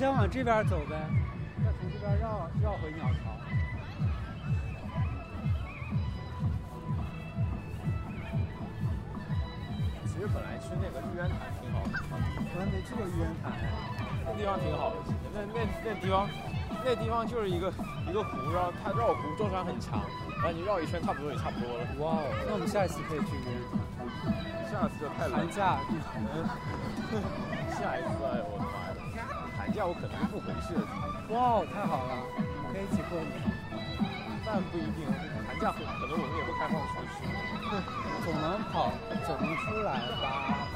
先往这边走呗，再从这边绕绕回鸟巢。其实本来去那个玉渊潭挺好的，我还没去过玉渊潭，那地方挺好的。那那那地方，那地方就是一个一个湖，然后它绕湖舟山很长，然后你绕一圈差不多也差不多了。哇哦，那我们下一次可以去玉渊潭。下次就太冷。寒假，下一次，哎呦我假我可能是不回去的。哇哦，太好了，可以一起过年。但不一定，寒假可能我们也会开放出去。总能跑，总能出来吧？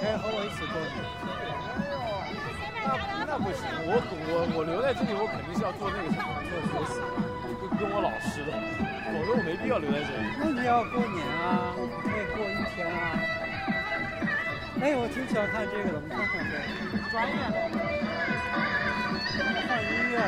可以和我一起过年。那那不行，我我我留在这里，我肯定是要做那个什么，做学习，跟跟我老师的，否则我没必要留在这里。那你要过年啊，可以过一天啊。哎，我挺喜欢看这个的，我们看看这个。专业的。放音乐了。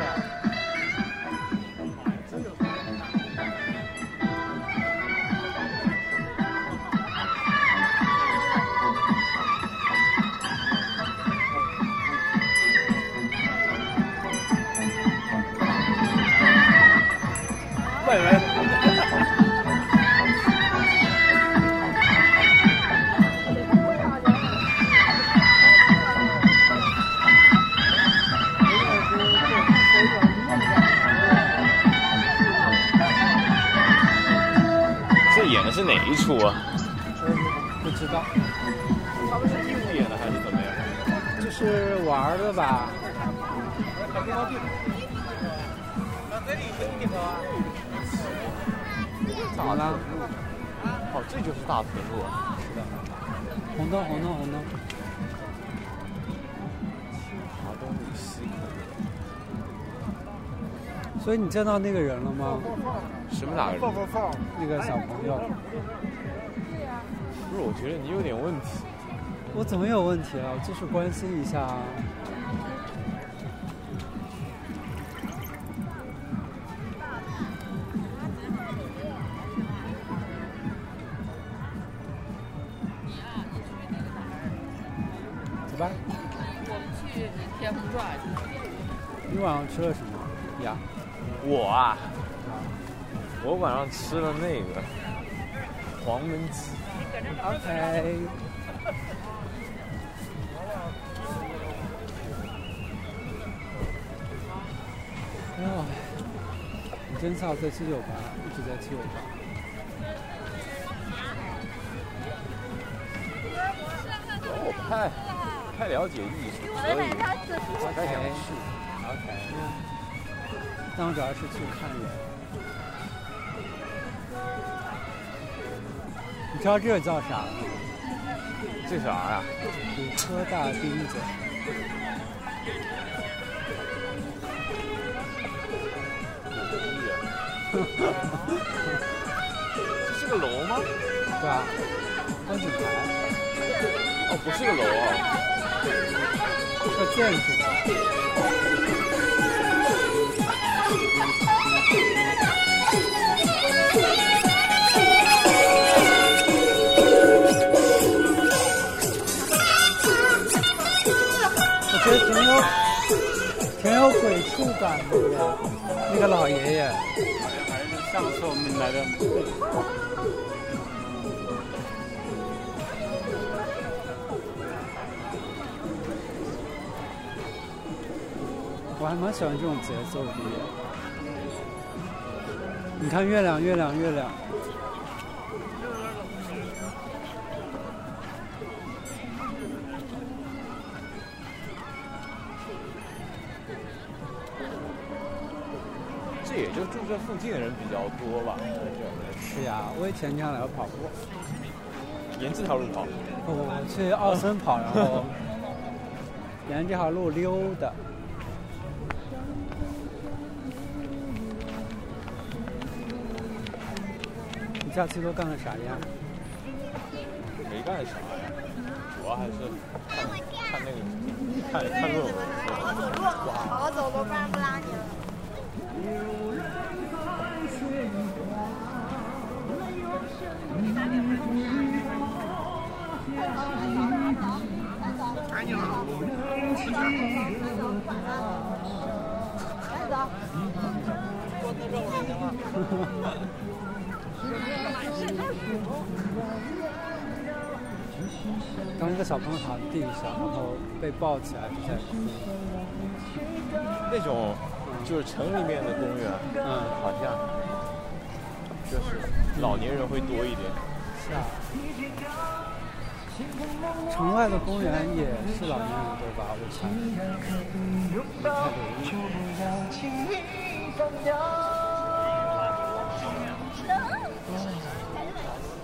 外围。是哪一出啊？不知道。他们是义务演的还是怎么样？就是玩的吧。咋了？哦，这就是大屏幕啊！是的。红灯，红灯，红灯。所以你见到那个人了吗？什么哪个人？那个小朋友。不是，我觉得你有点问题。我怎么有问题了？我就是关心一下啊。走吧。我们去天虹转。你晚上吃了什么呀？我啊，我晚上吃了那个黄焖鸡。OK。哎呦，你真巧在七九八，一直在七九八。我不太不太了解艺术，所以不太想去。OK。但我主要是去看人。你知道这个叫啥吗？这啥呀？五颗大钉子。这 是个楼吗？对啊，观景台。哦，不是个楼啊，是个建筑。我觉得挺有挺有鬼畜感的呀，那个老爷爷。还是上次我们来的。我还蛮喜欢这种节奏的。你看月亮，月亮，月亮。这也就住这附近的人比较多吧。是呀，我以前经常来跑步。沿这条路跑？不不不，去奥森跑，然后沿这条路溜达。你假期都干了啥呀？没干啥呀，主要还是看看那个看看论文。好走路，好好走路，不然不拉你了。刚一个小朋友躺地上，然后被抱起来就在哭。那种就是城里面的公园，嗯，好像就是老年人会多一点。是啊。城外的公园也是老年人多吧？我猜。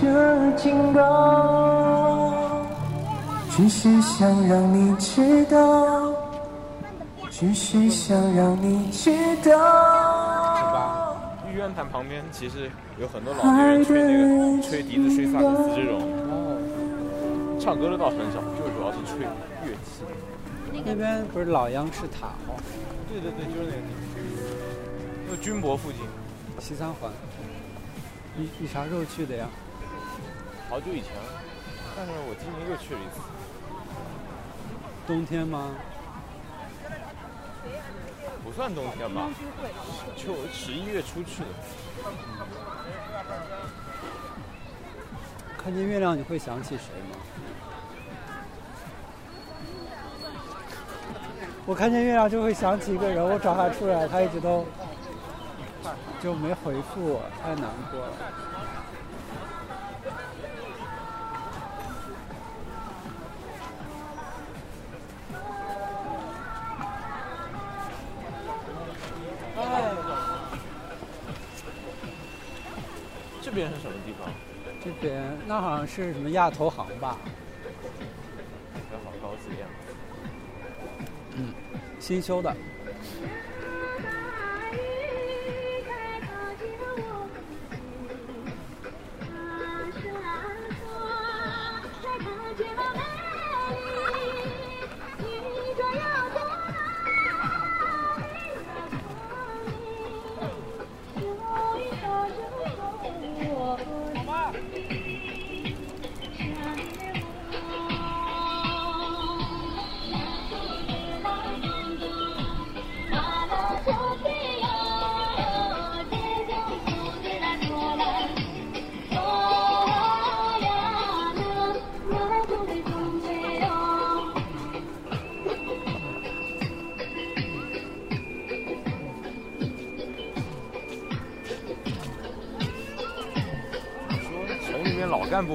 这警告。只是想让你知道，只是想让你知道。玉渊潭旁边其实有很多老年人吹那个吹笛子、吹萨克斯这种。哦。唱歌的倒很少，就主要是吹乐器。那边不是老央视塔吗？对对对，就是那个地方。就军博附近，西三环。你你啥时候去的呀？好久以前了，但是我今年又去了一次。冬天吗？不算冬天吧，就十一月初去的。看见月亮你会想起谁吗？我看见月亮就会想起一个人，我找他出来，他一直都就没回复我，太难过了。这边是什么地方？这边那好像是什么亚投行吧？好高级呀！嗯，新修的。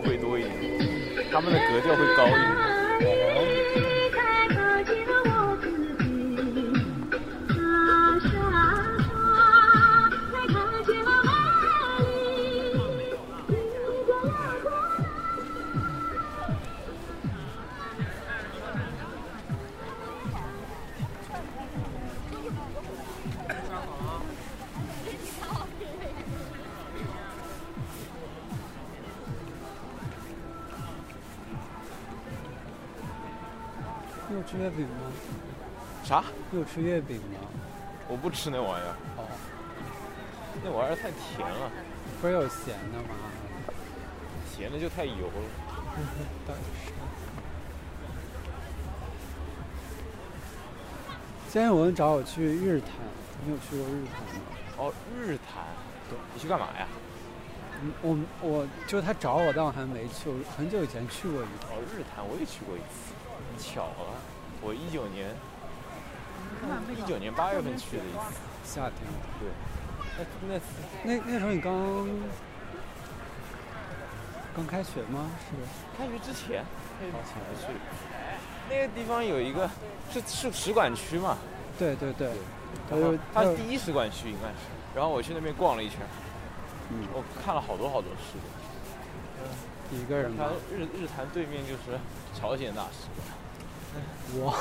会多一点，他们的格调会高一点。有吃月饼吗？我不吃那玩意儿。哦，那玩意儿太甜了。不是有咸的吗？咸的就太油了。倒是。今天有人找我去日坛，你有去过日坛吗？哦，日坛。对。你去干嘛呀？嗯，我我就他找我，但我还没去。我很久以前去过一次。哦，日坛我也去过一次。巧了，我一九年，一九年八月份去的一次，夏天。对，那那那那时候你刚刚开学吗？是？开学之前，开学之前去。那个地方有一个是是使馆区嘛？对对对，它就它是第一使馆区应该是。然后我去那边逛了一圈，嗯，我看了好多好多使馆。一个人他吗？日日坛对面就是朝鲜大使馆。哇，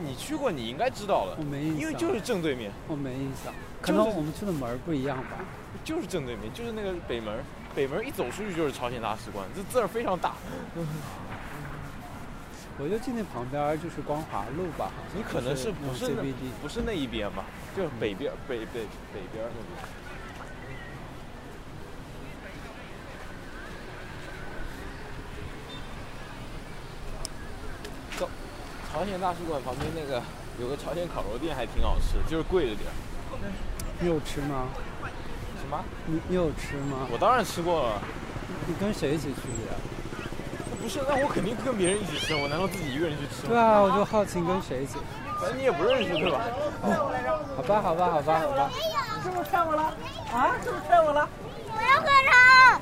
你去过，你应该知道了我，没印象，因为就是正对面，我没印象，可能我们去的门儿不一样吧。就是正对面，就是那个北门，北门一走出去就是朝鲜大使馆，这字儿非常大。我就记那旁边就是光华路吧，好像你可能是不是那不是那一边吧？就是北边北北北边那边。朝鲜大使馆旁边那个有个朝鲜烤肉店，还挺好吃，就是贵了点儿。你有吃吗？什么？你你有吃吗？我当然吃过了。你跟谁一起去的呀？不是，那我肯定跟别人一起吃，我难道自己一个人去吃吗？对啊，我就好奇你跟谁一起。反正你也不认识，对吧？好吧，好吧，好吧，好吧。是不是骗我了？啊，是不是骗我了？我要喝汤。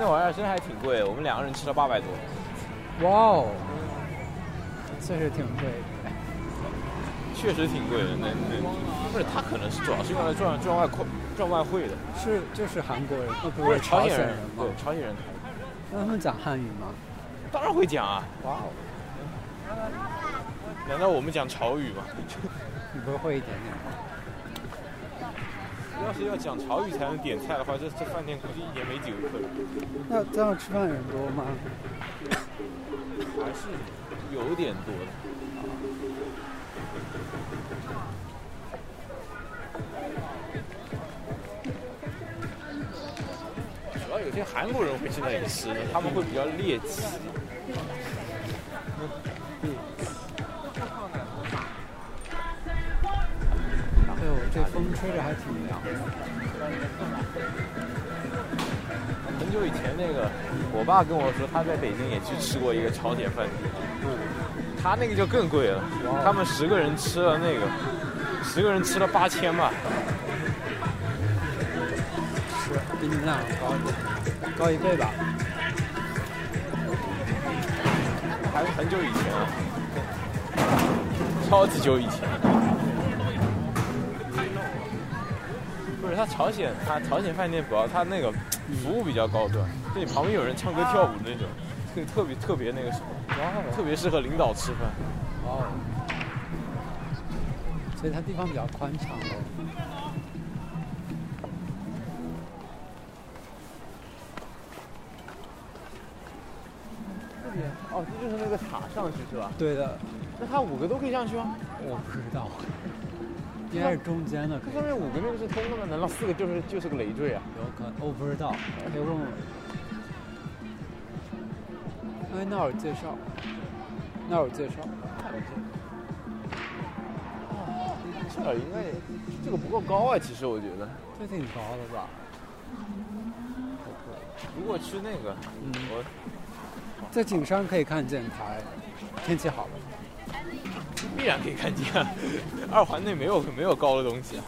那玩意儿真还挺贵，我们两个人吃了八百多。哇哦，确实挺贵的。确实挺贵的，那那不是他可能是主要是用来赚赚外快赚外汇的，是就是韩国人，呃，不不是是朝鲜人吗对？朝鲜人，那他们讲汉语吗？当然会讲啊，哇哦，难道我们讲潮语吗？你不是会一点点吗？要是要讲潮语才能点菜的话，这这饭店估计一年没几个客人，那这样吃饭人多吗？还是有点多的。主要有些韩国人会去那里吃的，他们会比较猎奇。吹着还挺凉的。很久以前那个，我爸跟我说他在北京也去吃过一个朝鲜饭店，他那个就更贵了，他们十个人吃了那个，十个人吃了八千吧，是比你们俩高一点，高一倍吧？还是很久以前啊，超级久以前。不是他朝鲜，他朝鲜饭店主要他那个服务比较高端，就你旁边有人唱歌跳舞那种，特特别特别那个什么，特别适合领导吃饭。哦，所以它地方比较宽敞喽。这边哦，这就是那个塔上去是吧？对的，那他五个都可以上去吗？我不知道，应该是中间的可以这上，面五个那个是通的吗？难道四个就是就是个累赘啊？有可能，我不知道，可以问问。哎，那有介绍，那有介绍。这儿应该也这个不够高啊，其实我觉得。这挺高的吧？如果去那个，嗯我在景山可以看见台，天气好了。必然可以看见。二环内没有没有高的东西啊。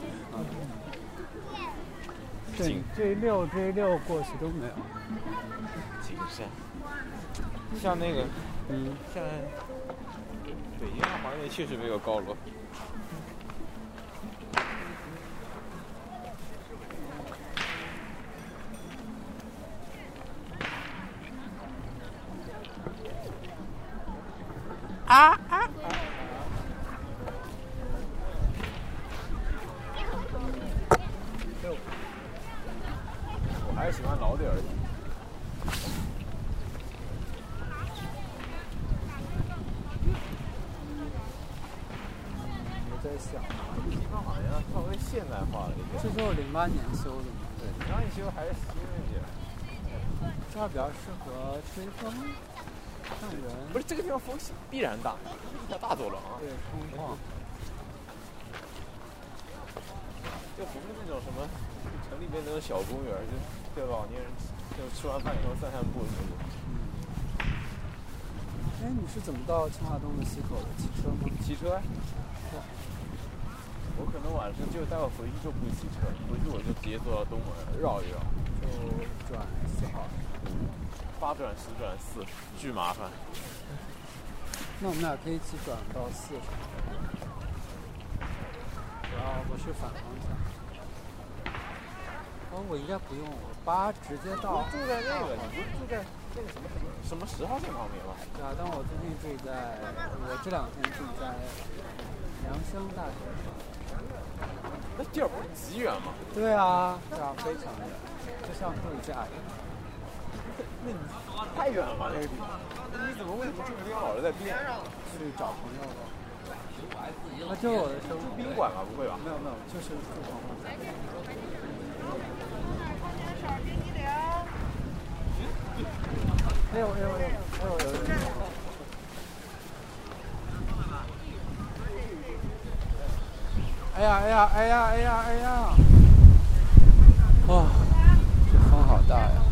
对景，这一溜这一溜过去都没有。景山，像那个嗯，像北京二环内确实没有高楼。我还是喜欢老点儿的。我在想，这地方好像稍微现代化了一点。这就是零八年修的嘛，对，刚一修还是新一点。这儿比较适合吹风、看人，不是这个地方风必然大，一条大走廊啊。对，空旷。就不是那种什么城里面那种小公园，就就老年人就吃完饭以后散散步那种。哎，你是怎么到清华东路西口的？骑车吗？骑车？我可能晚上就待会儿回去就不骑车，回去我就直接坐到东门绕一绕，就转四号。八转十转四，巨麻烦。那我们俩可以一起转到四上。然后我是反方向。哦，我应该不用，我八直接到。住在那个，你不是住在那个什么什么什么十号线旁边吗？对啊，但我最近住在，我这两天住在良乡大学。那地儿不是极远吗？对啊，对啊，非常远，就像度假一样。那你太远了吧那个地方？你怎么为什么这个地方老是在变？去找朋友了。那就我的生住宾馆吧？不会吧？没有没有，就是住朋友。哎呦哎呦哎呦哎呦哎呦！哎呀哎呀哎呀哎呀哎呀！哇，这风好大呀！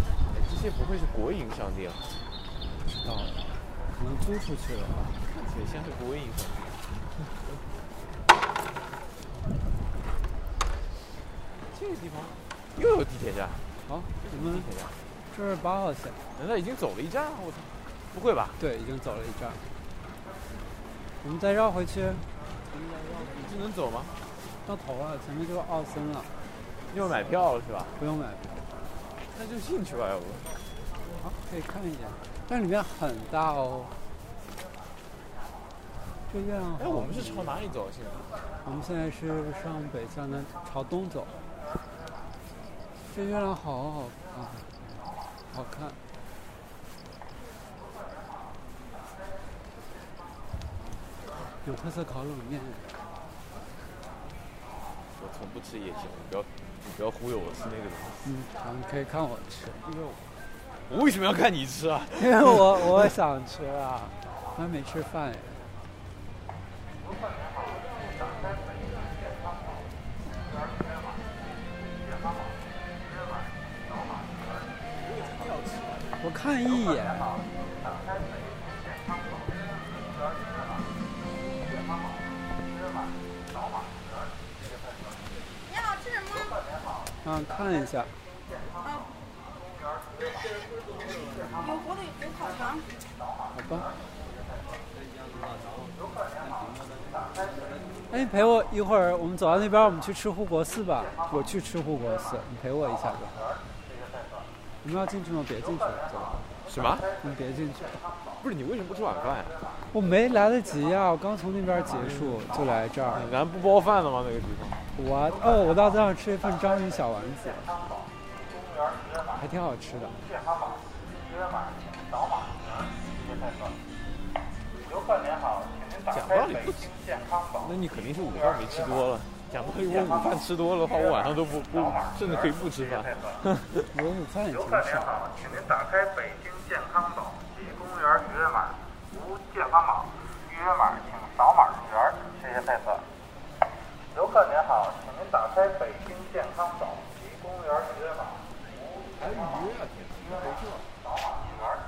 这些不会是国营商店吧？不知道，可能租出去了吧？对，像是国营商店。这个地方又有地铁站，好，我们地铁站，这是八号线。难道已经走了一站？我操！不会吧？对，已经走了一站。我们再绕回去，你这能走吗？到头了，前面就是奥森了，要买票了是吧？不用买票。那就进去吧，要不？好，可以看一下，但里面很大哦。这月亮好。哎，我们是朝哪里走？现在？我们现在是上北向南，朝东走。这月亮好好看，好看。有特色烤冷面。我从不吃夜宵，你不要，你不要忽悠我吃那个东西。嗯，好，你可以看我吃，因为我我为什么要看你吃啊？因为我我想吃啊，我还没吃饭耶。看一眼。你好，吃什么？啊，看一下。有活的有烤肠。好吧。哎，你陪我一会儿，我们走到那边，我们去吃护国寺吧。我去吃护国寺，你陪我一下就好。你们要进去吗？别进去了，走吧。什么？你别进去。不是你为什么不吃晚饭呀、我没来得及呀、我刚从那边结束就来这儿。咱不包饭的吗？那个地方？我哦，我到这儿吃一份章鱼小丸子，还挺好吃的。讲道理不吃，那你肯定是午饭没吃多了。讲道理，我午饭吃多了的话，我晚上都不不，甚至可以不吃饭。我午饭也您少。好，请您打开北京健康宝及公园预约码，无健康码预约码请扫码入园，谢谢配合。游客您好，请您打开北京健康宝及公园预约码，无还预约啊？天，预约没去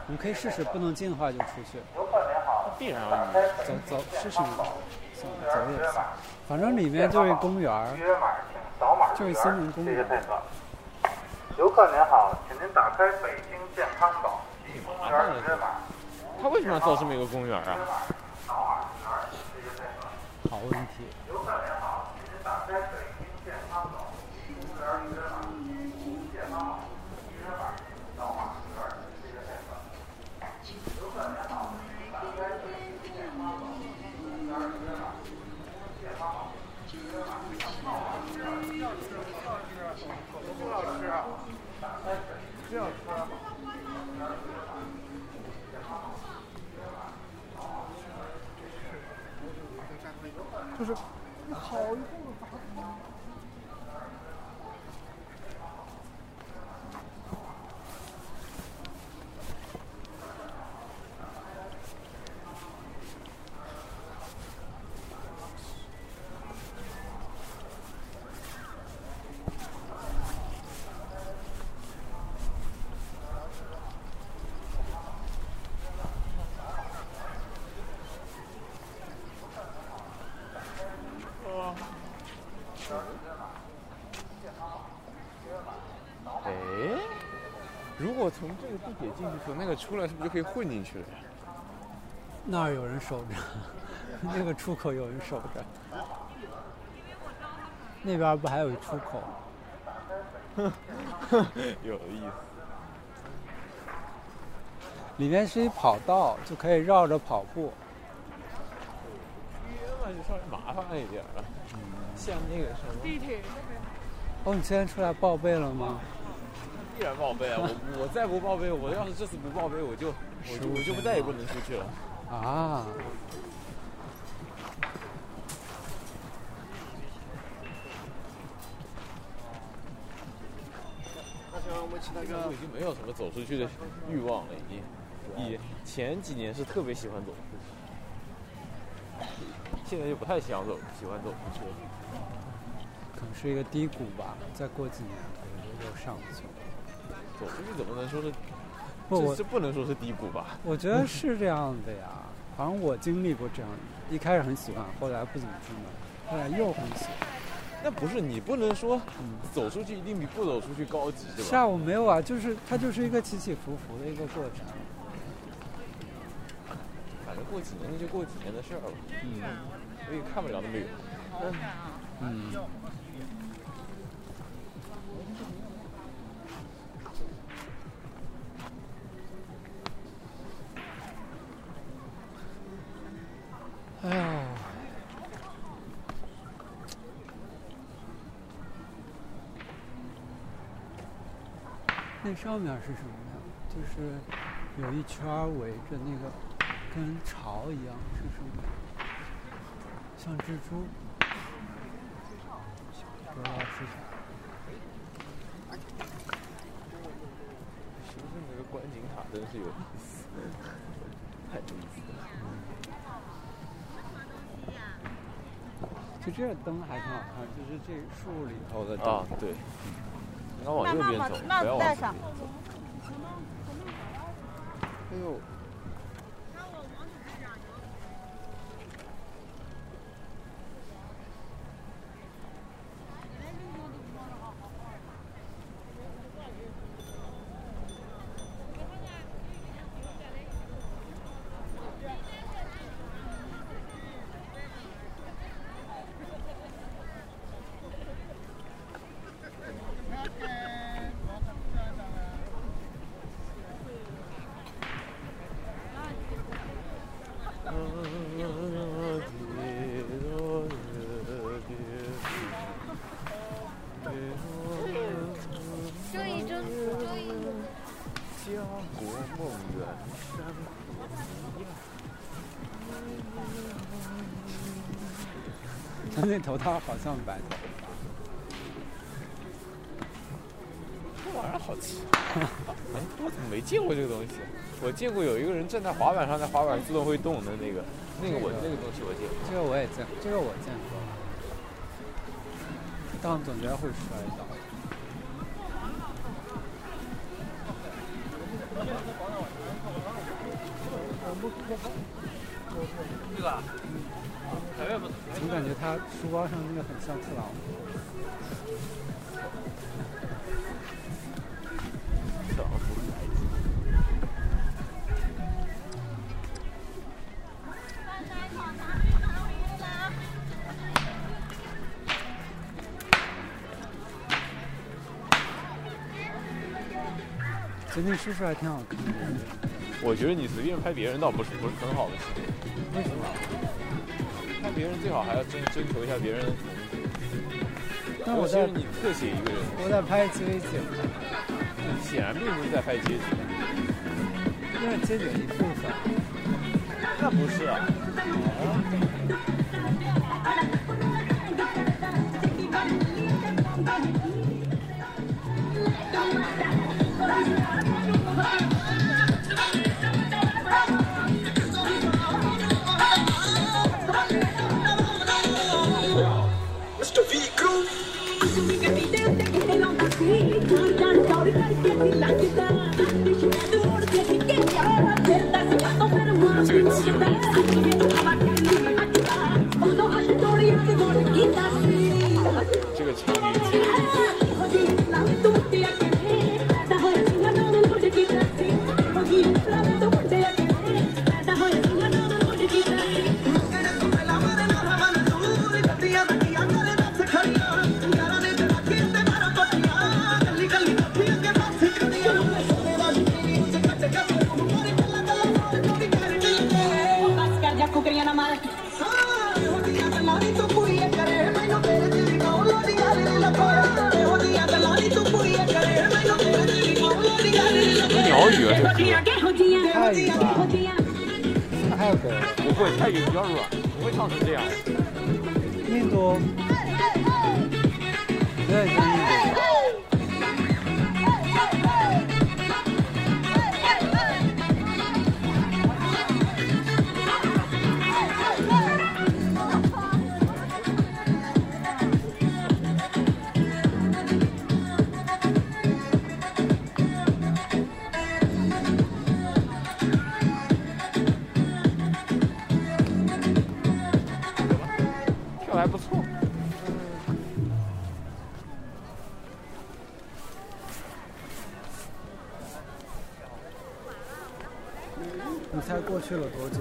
你可以试试，不能进的话就出去。游客您好，必然要预约。走走试试嘛，走走也行。反正里面就是公园儿预，约码请扫码入就是，森林公园谢谢配合。游客您好，请您打开北京健康宝他为什么要造这么一个公园啊？好问题。游客您好，请您打开北京健康宝及公园预约码，无健康码预约码扫码入园，谢谢配合。游客您好，请您打开北京健康宝及公园预约码，无健康码预约码扫码入园。就是哎，如果从这个地铁进去，从那个出来，是不是就可以混进去了呀？那儿有人守着，那个出口有人守着。那边不还有一出口？有意思。里面是一跑道，就可以绕着跑步。约嘛就稍微麻烦一点了，像那个什么，地铁哦，你现在出来报备了吗？必然报备啊！我 我再不报备，我要是这次不报备，我就我就我就不再也不能出去了。啊，我已经没有什么走出去的欲望了，已经。以前几年是特别喜欢走出去，现在就不太想走，喜欢走出去了。可能是一个低谷吧，再过几年可能就上去了。走出去怎么能说是？不我这这不能说是低谷吧？我觉得是这样的呀，反正我经历过这样，一开始很喜欢，后来不怎么出门，后来又很喜欢。那不是你不能说走出去一定比不走出去高级，对吧？是啊，我没有啊，就是它就是一个起起伏伏的一个过程。反正过几年那就过几年的事儿了，嗯我也看不了那么远。嗯，哎那上面是什么呀？就是有一圈儿围着那个，跟巢一样，是什么？像蜘蛛，不知道是啥。深圳那个观景塔真是有意思，太有意思了。就这个灯还挺好看，就是这树里头的灯。啊，对，应该往右边走，不要往左边走。哎呦，头套好像白头。这玩意儿好奇，哎，我怎么没见过这个东西？我见过有一个人站在滑板上，在滑板自动会动的那个，那个我那个东西我见过。这个我也见，这个我见过。但总觉得会摔倒。上那个很像特朗普。特朗普来劲最近叔叔还挺好看的。我觉得你随便拍别人倒不是不是很好的行为。为什么？拍别人最好还要征征求一下别人的同意。但我在尤其是你特写一个人，我在拍街景，你显然并不是在拍街景。那是街景一部分。那不是啊。这太远了。那还要给？不会，太有比较软，不会唱成这样。印度。对。去了多久？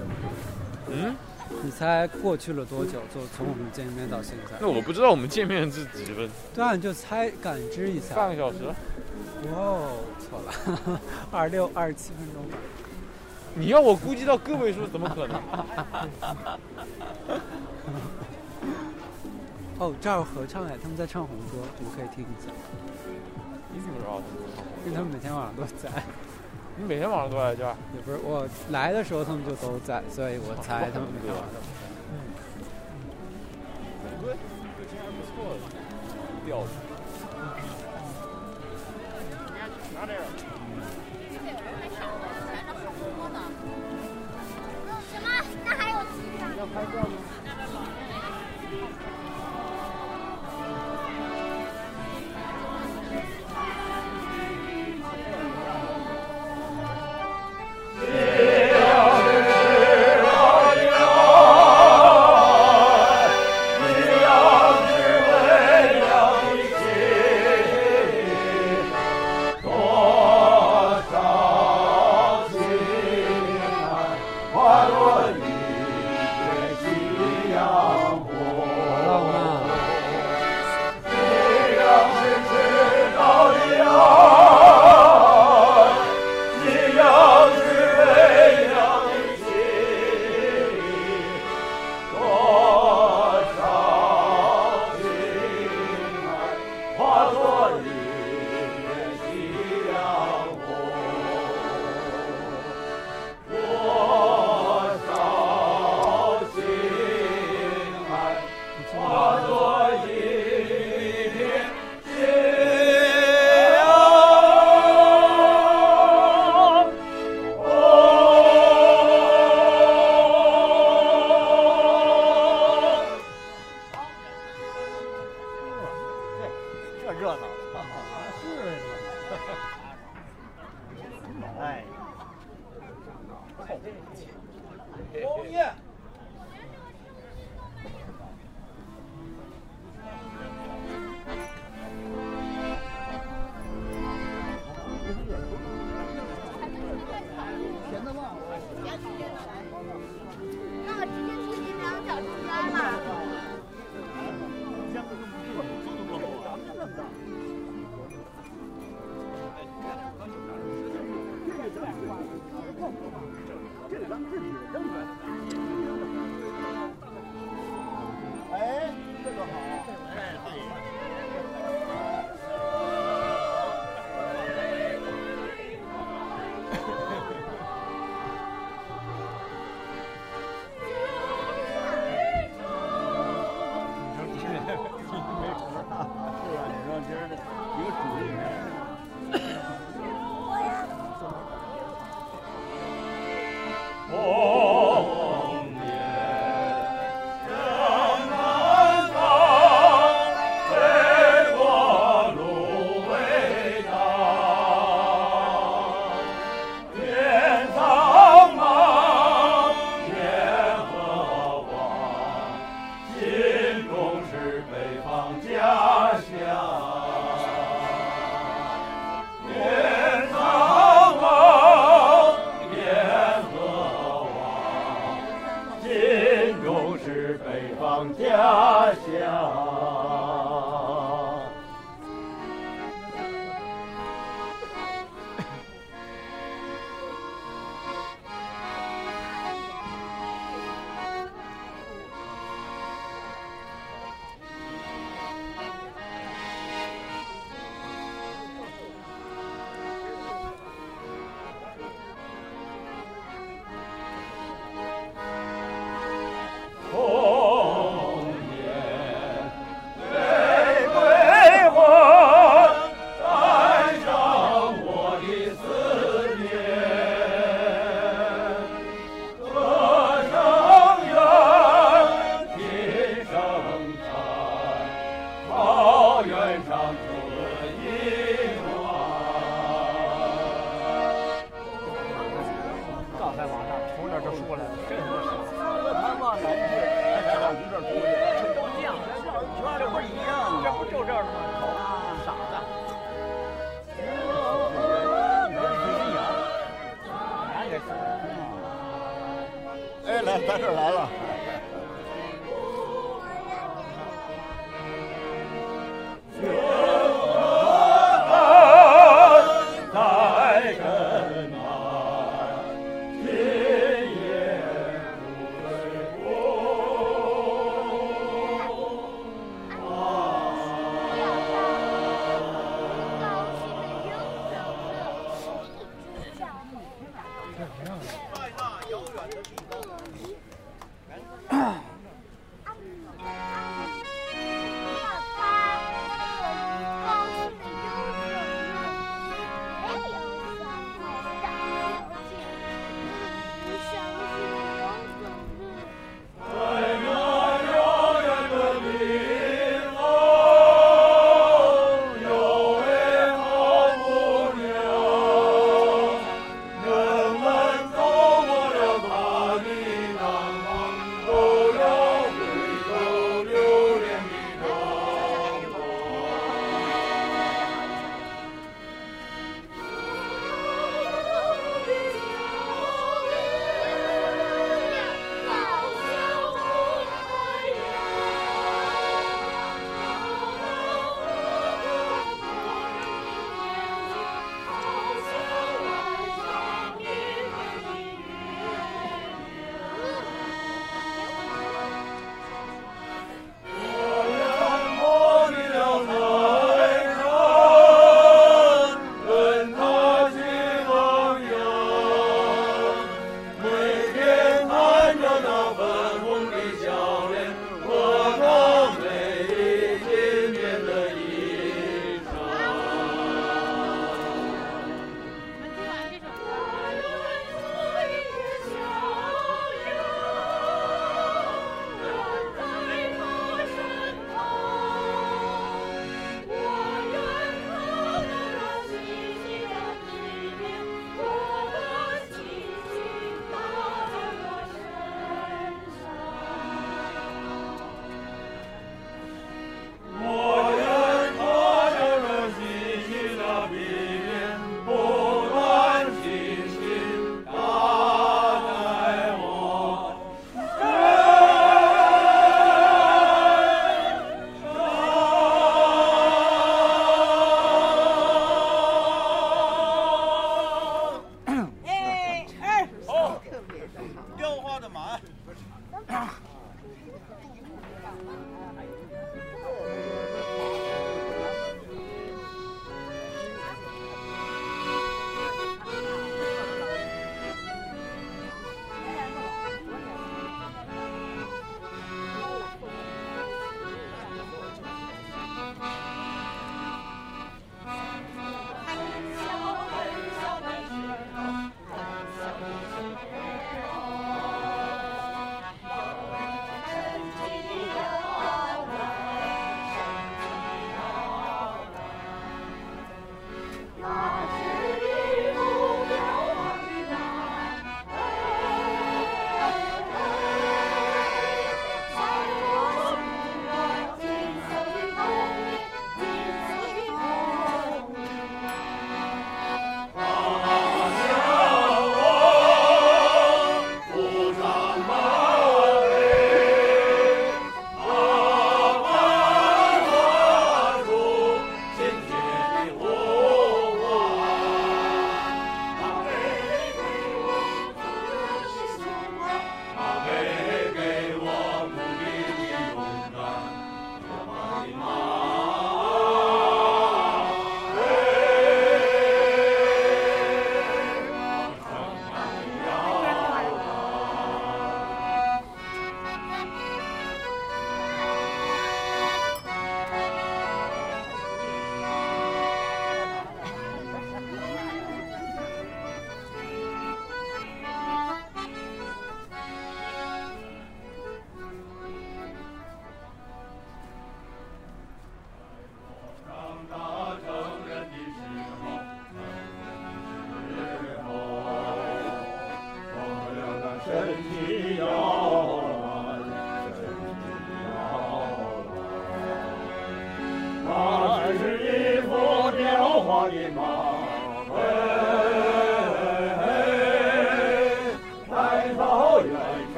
嗯，你猜过去了多久？就从我们见面到现在？那我不知道我们见面是几分，对啊，你就猜，感知一下。半个小时。哇哦，错了，二十六、二十七分钟吧。你要我估计到个位数，怎么可能？哦，这儿有合唱哎，他们在唱红歌，你们可以听一下，你怎么知道？因为他们每天晚上都在。你每天晚上都来这儿？也不是我来的时候他们就都在，所以我猜他们每天晚上都在。对，这其实还不错的调子。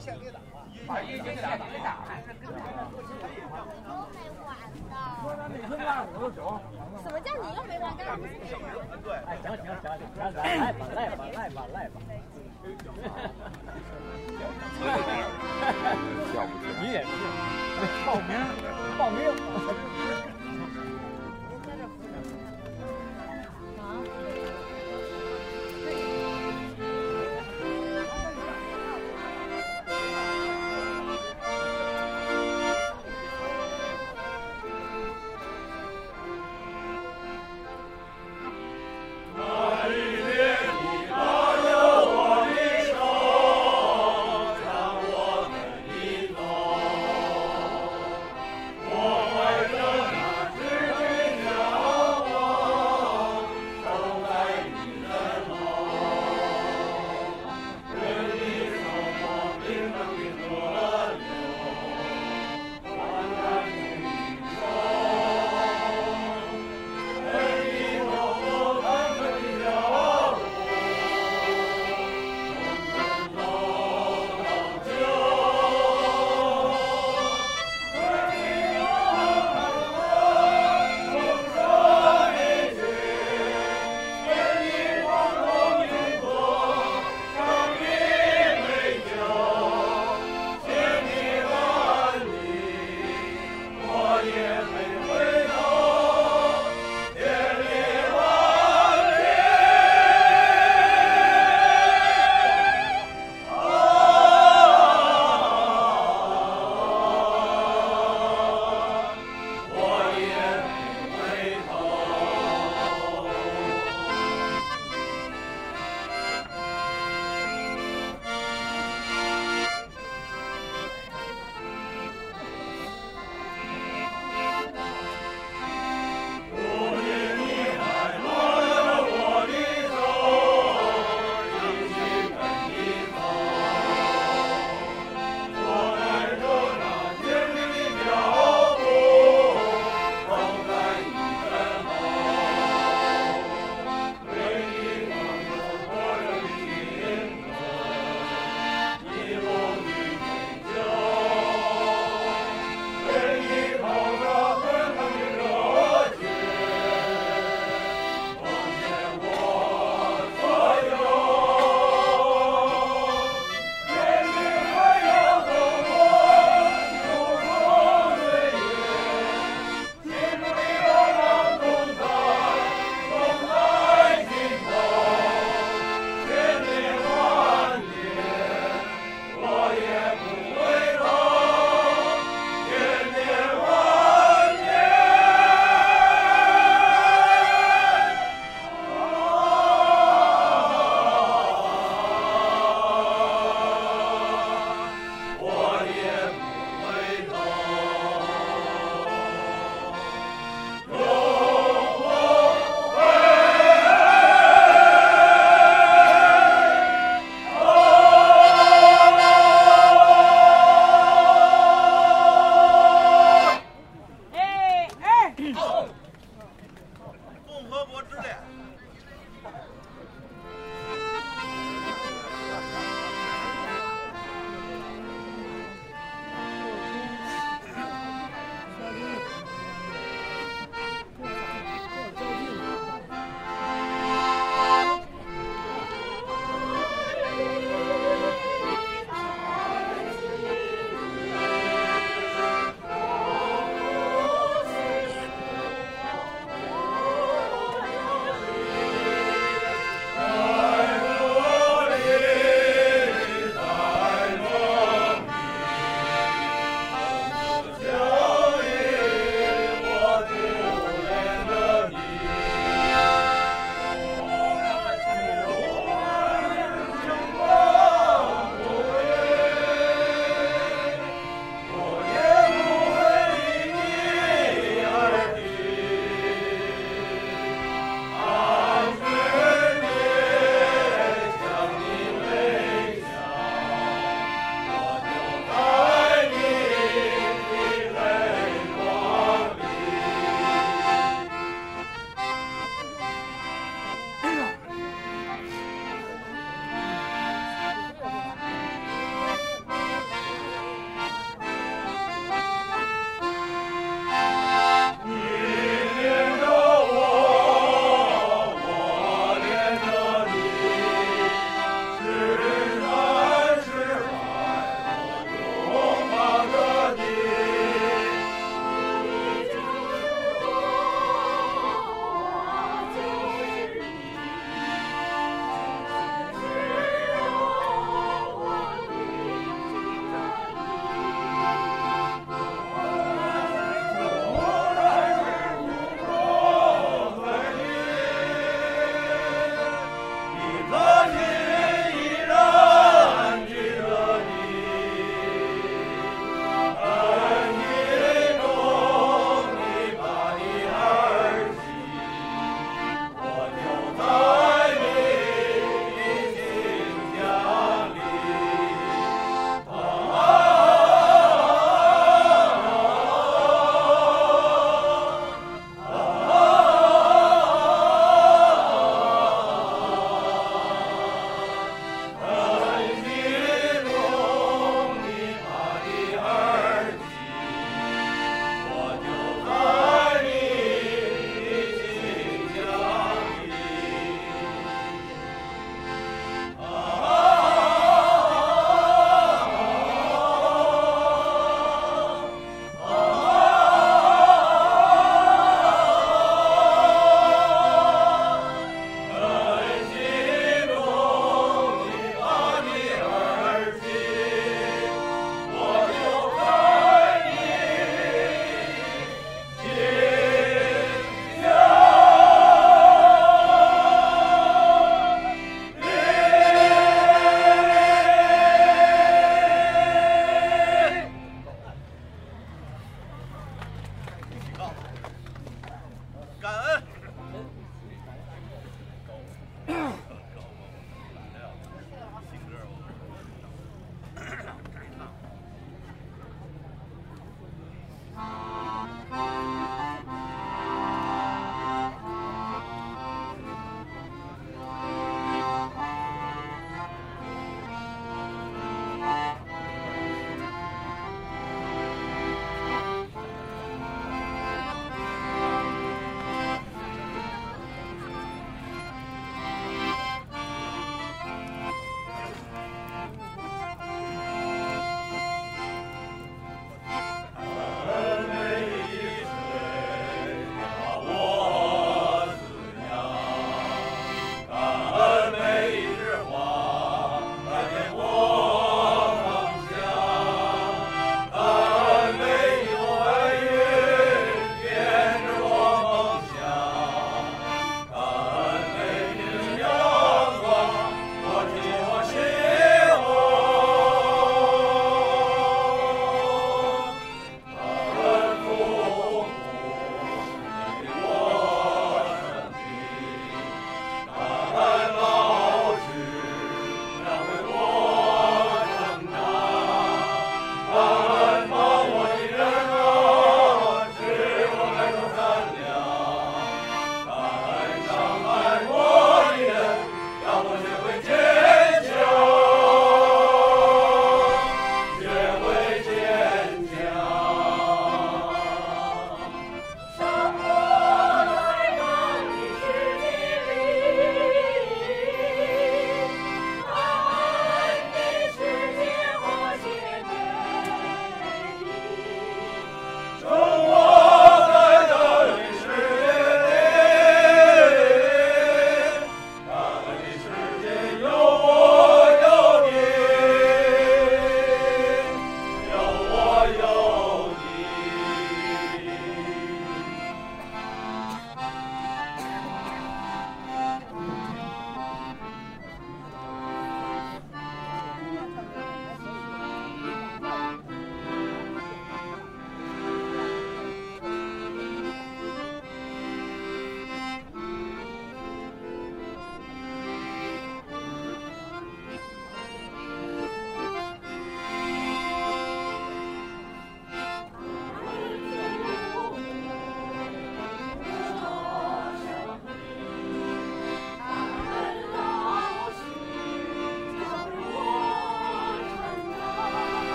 就是跟党线给打。了，把一线给打。打，什么叫你又没完？刚刚不是没完？对。哎，行行行，来吧来吧来吧来吧。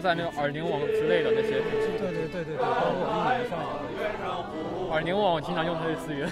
在那个耳宁网之类的那些。对对对对对，包括一年上耳宁网，我经常用它的资源。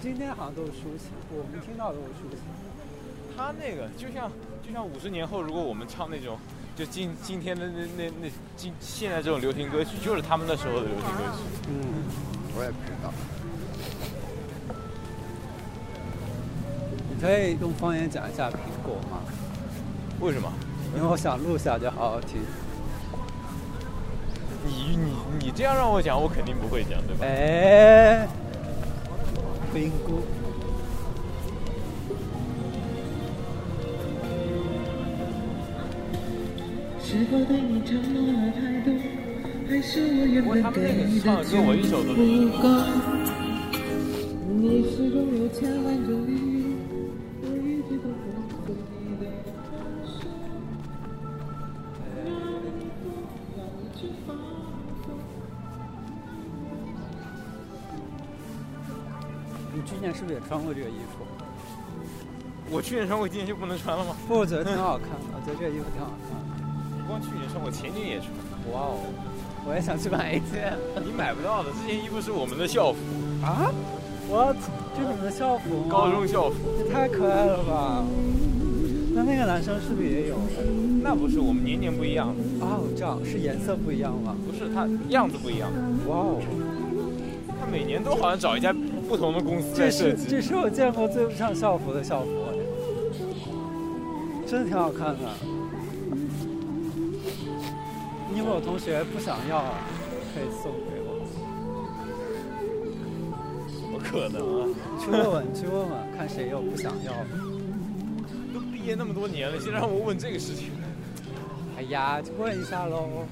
今天好像都是抒情，我们听到都是抒情。他那个就像就像五十年后，如果我们唱那种就今今天的那那那今现在这种流行歌曲，就是他们那时候的流行歌曲。嗯，我也不知道。你可以用方言讲一下苹果吗？为什么？因为我想录下就好好听。你你你这样让我讲，我肯定不会讲，对吧？哎。是否对你承诺了太多，还是我原本给你的就够？你始终有千万种理由，我一直都你，不。年是不是也穿过这个衣服？我去年穿过，今年就不能穿了吗？不，我觉得挺好看的，我觉得这个衣服挺好看的。不光去年穿过，前年也穿。哇哦，我也想去买一件。你买不到的，这件衣服是我们的校服。啊？What？这是你们的校服吗？高中校服。也太可爱了吧！那那个男生是不是也有？那不是，我们年年不一样。哦，这样是颜色不一样吗？不是，他样子不一样。哇哦！他每年都好像找一家不同的公司这在设计。是这是我见过最不像校服的校服，哎真的挺好看的。你有同学不想要，可以送给我？怎么可能啊？去问问，去问问，看谁有不想要的。都毕业那么多年了，现在让我问这个事情。哎呀，就问一下喽。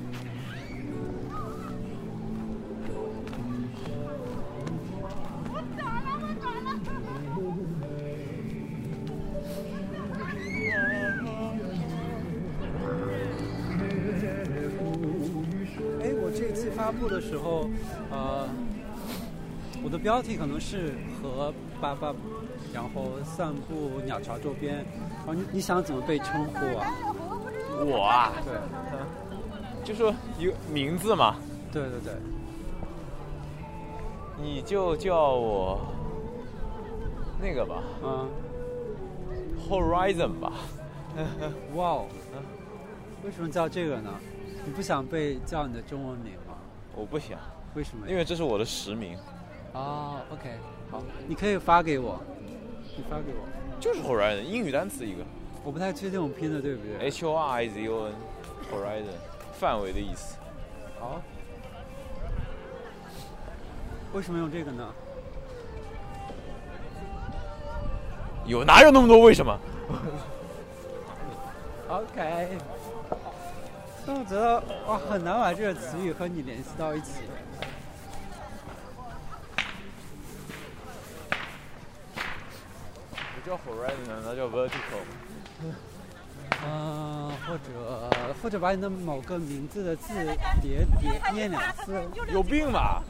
的标题可能是和爸爸，然后散步鸟巢周边，然后你你想怎么被称呼啊？我啊，对，就说一个名字嘛，对对对，你就叫我那个吧，嗯，Horizon 吧。哇哦，为什么叫这个呢？你不想被叫你的中文名吗？我不想，为什么？因为这是我的实名，哦，OK，好，你可以发给我，你发给我。就是 Horizon 英语单词一个我不太确定我拼的对不对。，H O R I Z O N，Horizon，范围的意思。好。为什么用这个呢？有哪有那么多为什么？OK。但我觉得哇，很难把这个词语和你联系到一起。不叫 Horizon，难道叫 Vertical？嗯、或者或者把你的某个名字的字叠叠念两次。有病吧？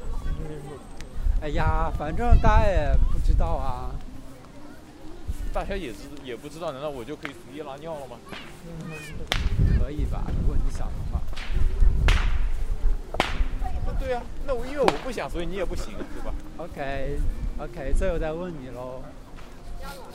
哎呀，反正大家也不知道啊。大家也知也不知道，难道我就可以随意拉尿了吗？可以吧？如果你想的话。那对啊，那我因为我不想，所以你也不行，对吧？OK OK，所以我再问你喽。哦，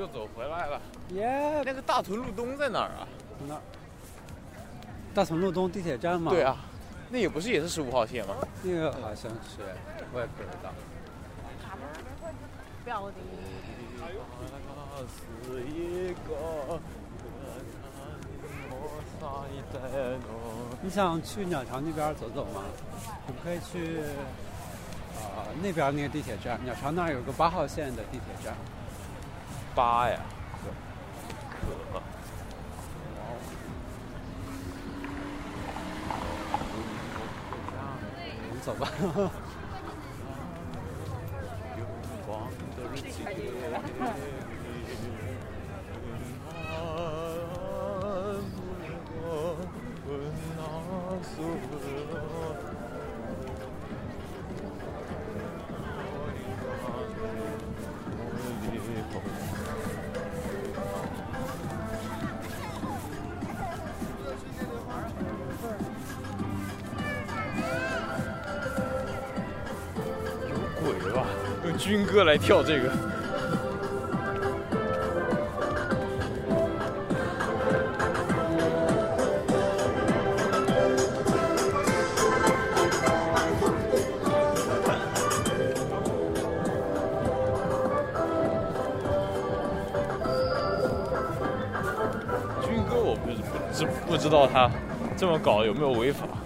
又走回来了。耶，那个大屯路东在哪儿啊？那大屯路东地铁站吗？对啊，那也不是也是十五号线吗？那个好像是，我也不知道。标的。是一个你想去鸟巢那边走走吗？我们可以去，呃，那边那个地铁站，鸟巢那儿有个八号线的地铁站。八呀，可。我们走吧。军歌来跳这个。军歌我不不知不知道他这么搞有没有违法？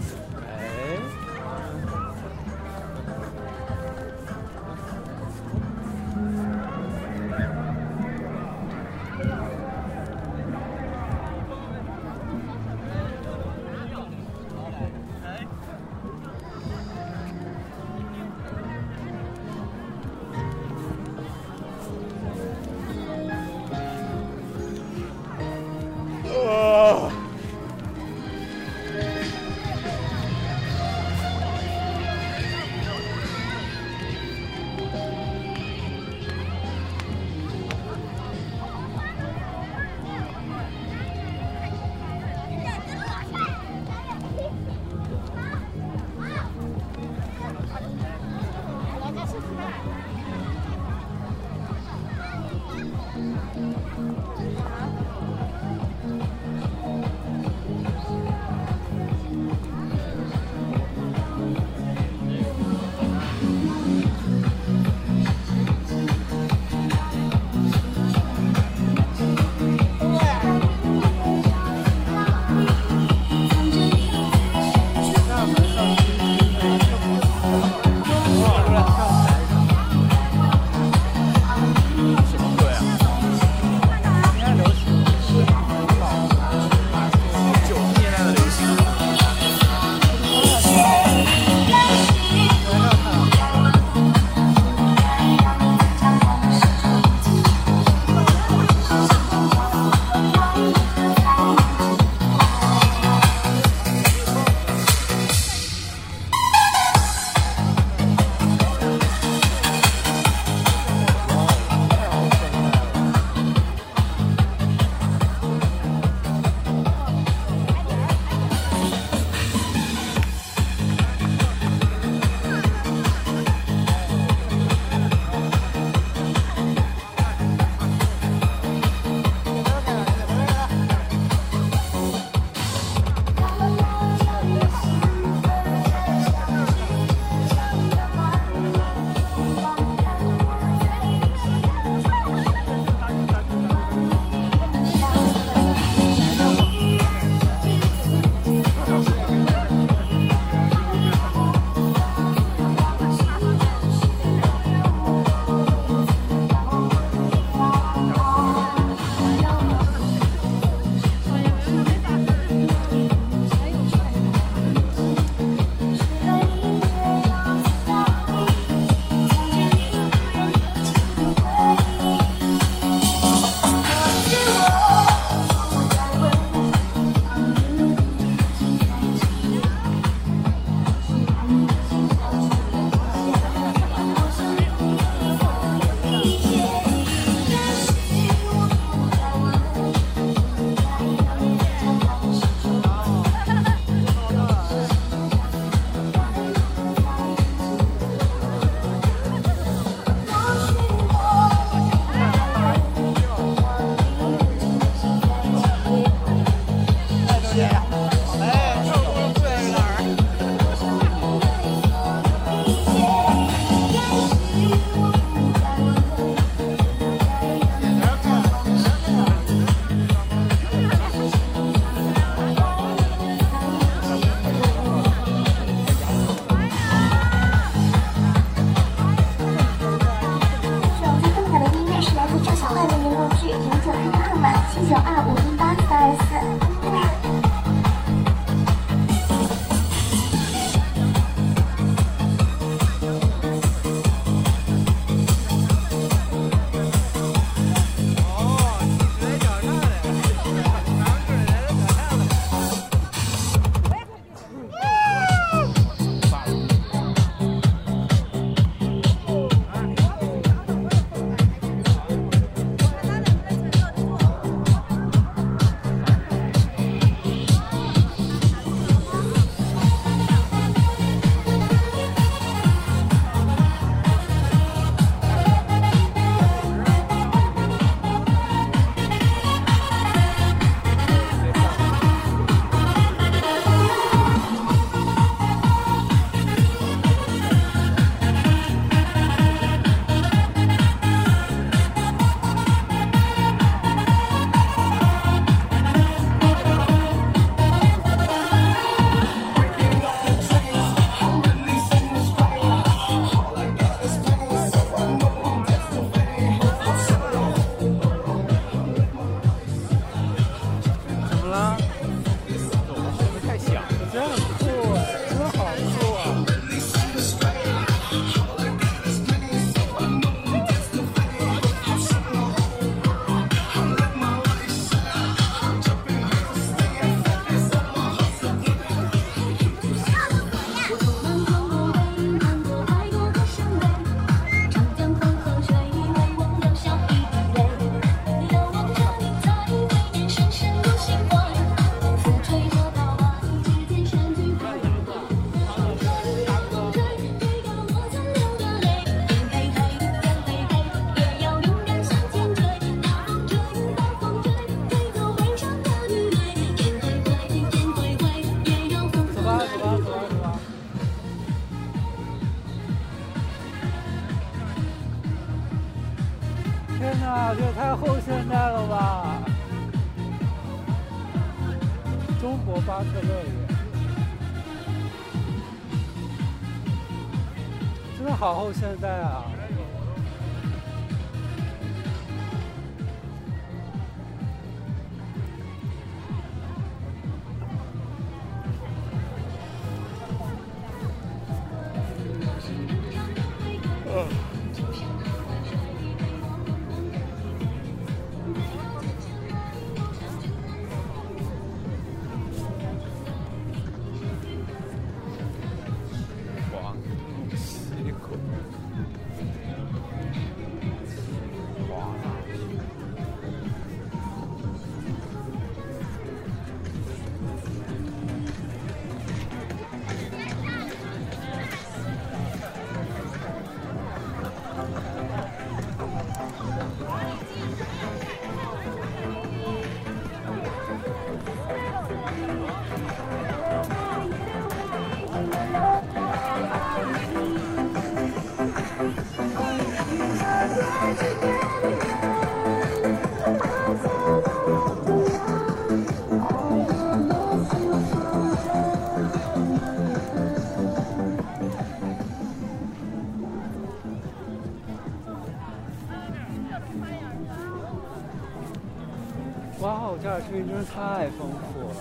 哇哦，这儿声音真是太丰富了。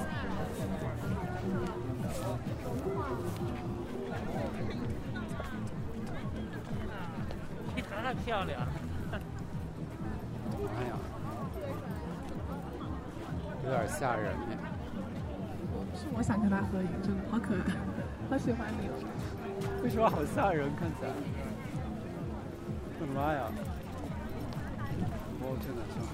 太漂亮。哎呀，有点吓人哎。是我想跟他合影，真的好可爱，好喜欢你哦。为什么好吓人？看起来。我的妈呀！哦，真的真好。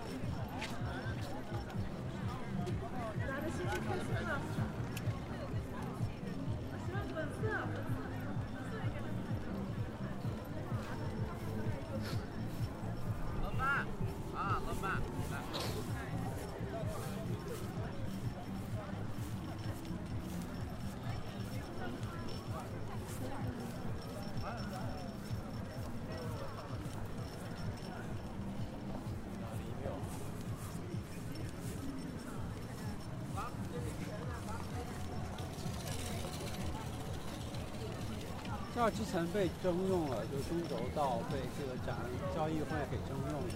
这儿之前被征用了，就是中轴道被这个展交易会给征用了。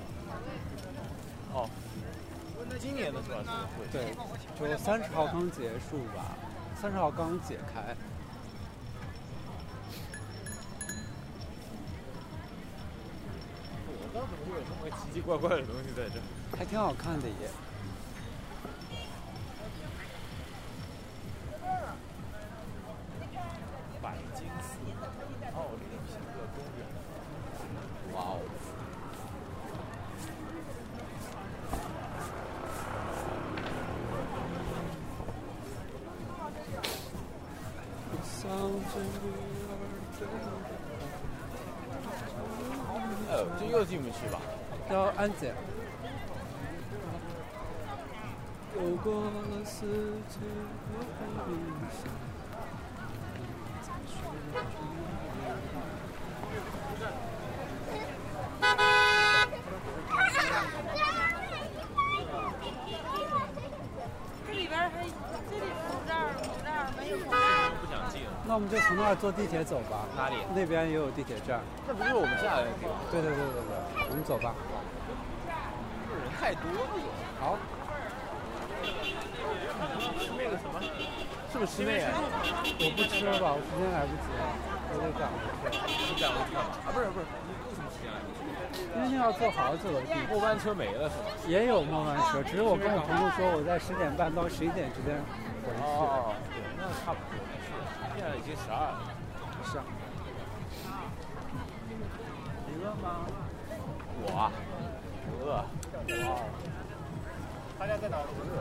哦，今年的是吧？对，就三十号刚结束吧，三十号刚解开。我不知道怎么会有这么奇奇怪怪的东西在这。还挺好看的耶。那我们就从那儿坐地铁走吧。哪里？那边也有地铁站。那不是我们下来的地方？对对对对对，我们走吧。人太多了。好。吃那个什么？是不是吃那个？我不吃了吧，我时间来不及了，我得赶回去。你赶回去干嘛？啊，不是不是，你为什么时间来不及？因为要坐好久的地铁。末班车没了是吗？也有末班车，只是我跟我朋友说我在十点半到十一点之间回去。哦，对，那差不多。是，现在已经十二了。是啊。你饿吗？我啊，不饿。哇。他家在哪？不饿。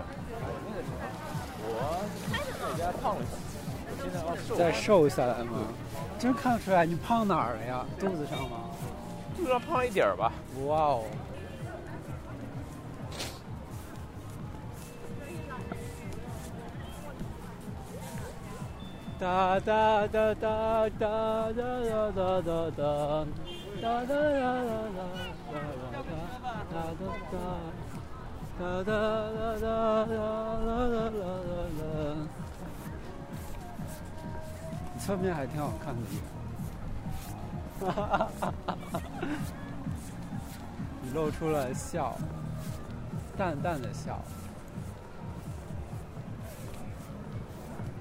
我在家胖了现在要瘦。再瘦下来吗？真看不出来，你胖哪儿了呀？肚子上吗？肚子上胖一点儿吧。哇哦！哒哒哒哒哒哒哒哒哒哒哒哒哒哒哒哒哒哒哒哒哒哒哒哒哒哒。侧面还挺好看的。哈哈哈哈哈！你露出了笑，淡淡的笑。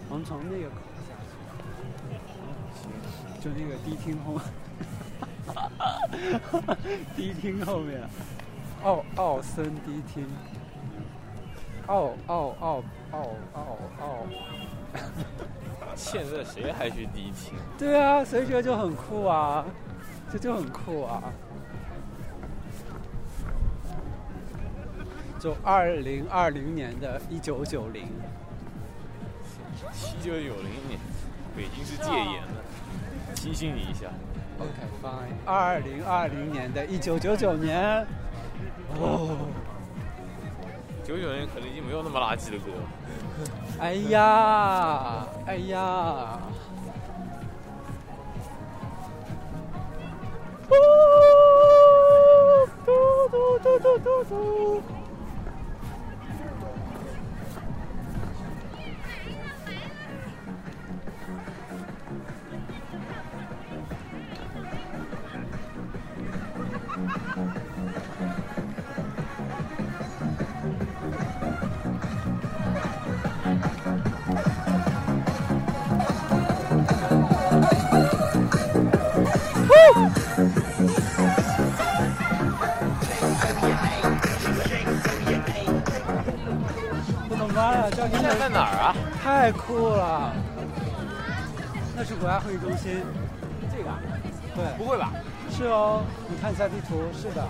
我们从那个口下去，就那个迪厅后，迪厅后面，奥奥森迪厅，奥奥奥奥奥奥。现在谁还去迪厅？对啊，所以这就很酷啊，这就很酷啊。就二零二零年的一九九零，一九九零年，北京是戒严的，提醒你一下。OK fine，二零二零年的一九九九年，哦，九九年可能已经没有那么垃圾的歌了。哎呀，哎呀，嘟嘟嘟嘟嘟嘟。太酷了！那是国家会议中心。这个啊？对。不会吧？是哦，你看一下地图，是的。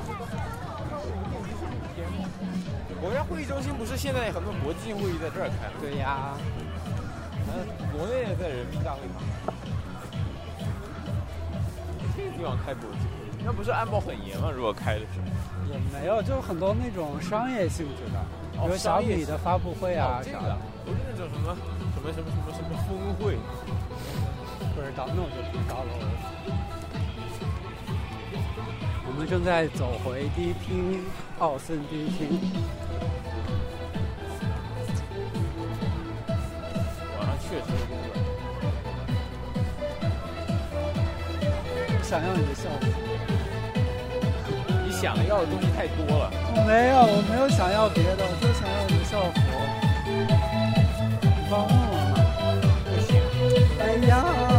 国家会议中心不是现在很多国际性会议在这儿开吗？对呀。嗯，国内也在人民大会堂。这个地方开国际会议，那不是安保很严吗？如果开的时候。也没有，就很多那种商业性质的，比如小米的发布会啊啥的。不是那种什么什么什么什么什么峰会。不知道，那我就不知道了。我们正在走回迪厅，奥森迪厅。晚上确实工作。想要你的校服。你想要的东西太多了。我没有，我没有想要别的，我就想要你的校服。呀！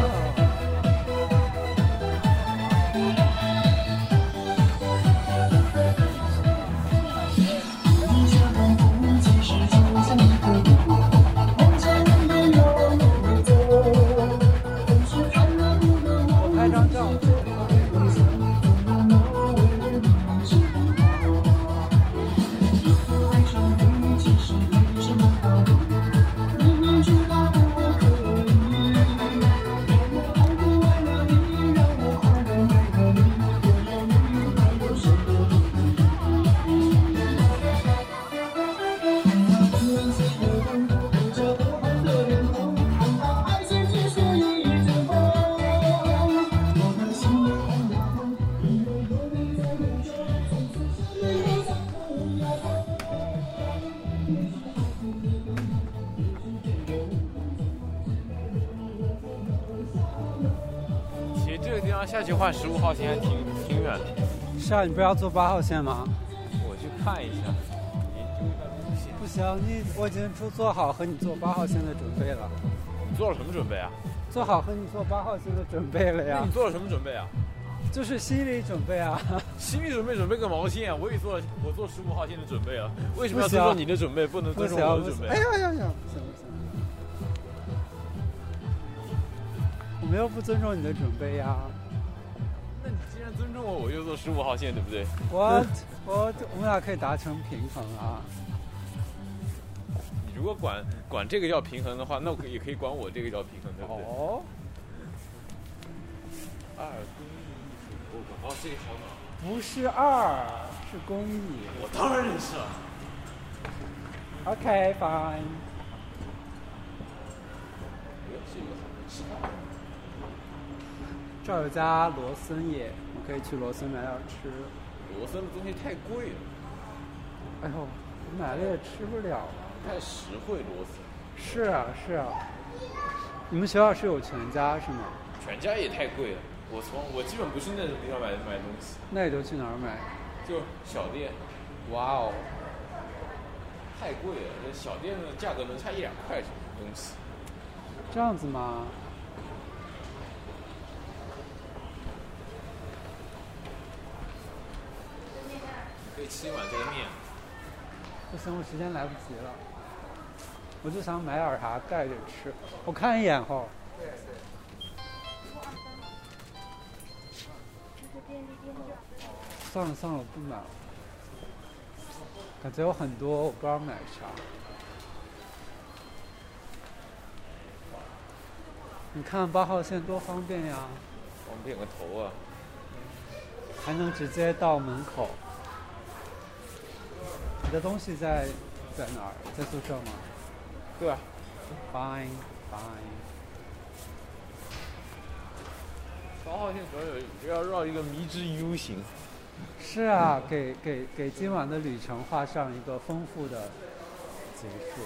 的。是啊，你不是要坐八号线吗？我去看一下，研究一下路线。不行，你我已经做做好和你坐八号线的准备了。你做了什么准备啊？做好和你坐八号线的准备了呀那你。做了什么准备啊？就是心理准备啊。心理准备准备个毛线啊！我也做了，我做十五号线的准备啊。为什么要尊重你的准备，不能尊重我的！准备？哎呀呀呀！不行不行！我没有不尊重你的准备呀。那我，我就坐十五号线，对不对？我我我们俩可以达成平衡啊。你如果管管这个叫平衡的话，那我也可以管我这个叫平衡，对不对？哦。二公益艺术博物馆，哦，这个好暖。不是二，是公益。我当然认识了。OK fine。这儿有家罗森耶，我可以去罗森买点吃。罗森的东西太贵了，哎呦，我买了也吃不了。太实惠，罗森。是啊是啊。你们学校是有全家是吗？全家也太贵了，我从我基本不去那种地方买买东西，那你都去哪儿买？就小店。哇哦，太贵了，那小店的价格能差一两块钱的东西。这样子吗？以吃一碗这个面。不行，我时间来不及了。我就想买点啥带着吃。我看一眼后。算了算了，我不买了。感觉有很多，我不知道买啥。你看八号线多方便呀，方便个头啊！还能直接到门口。你的东西在在哪儿？在宿舍吗？对啊。Fine fine。八号线主要有要绕一个迷之 U 型。是啊，给给给今晚的旅程画上一个丰富的结束。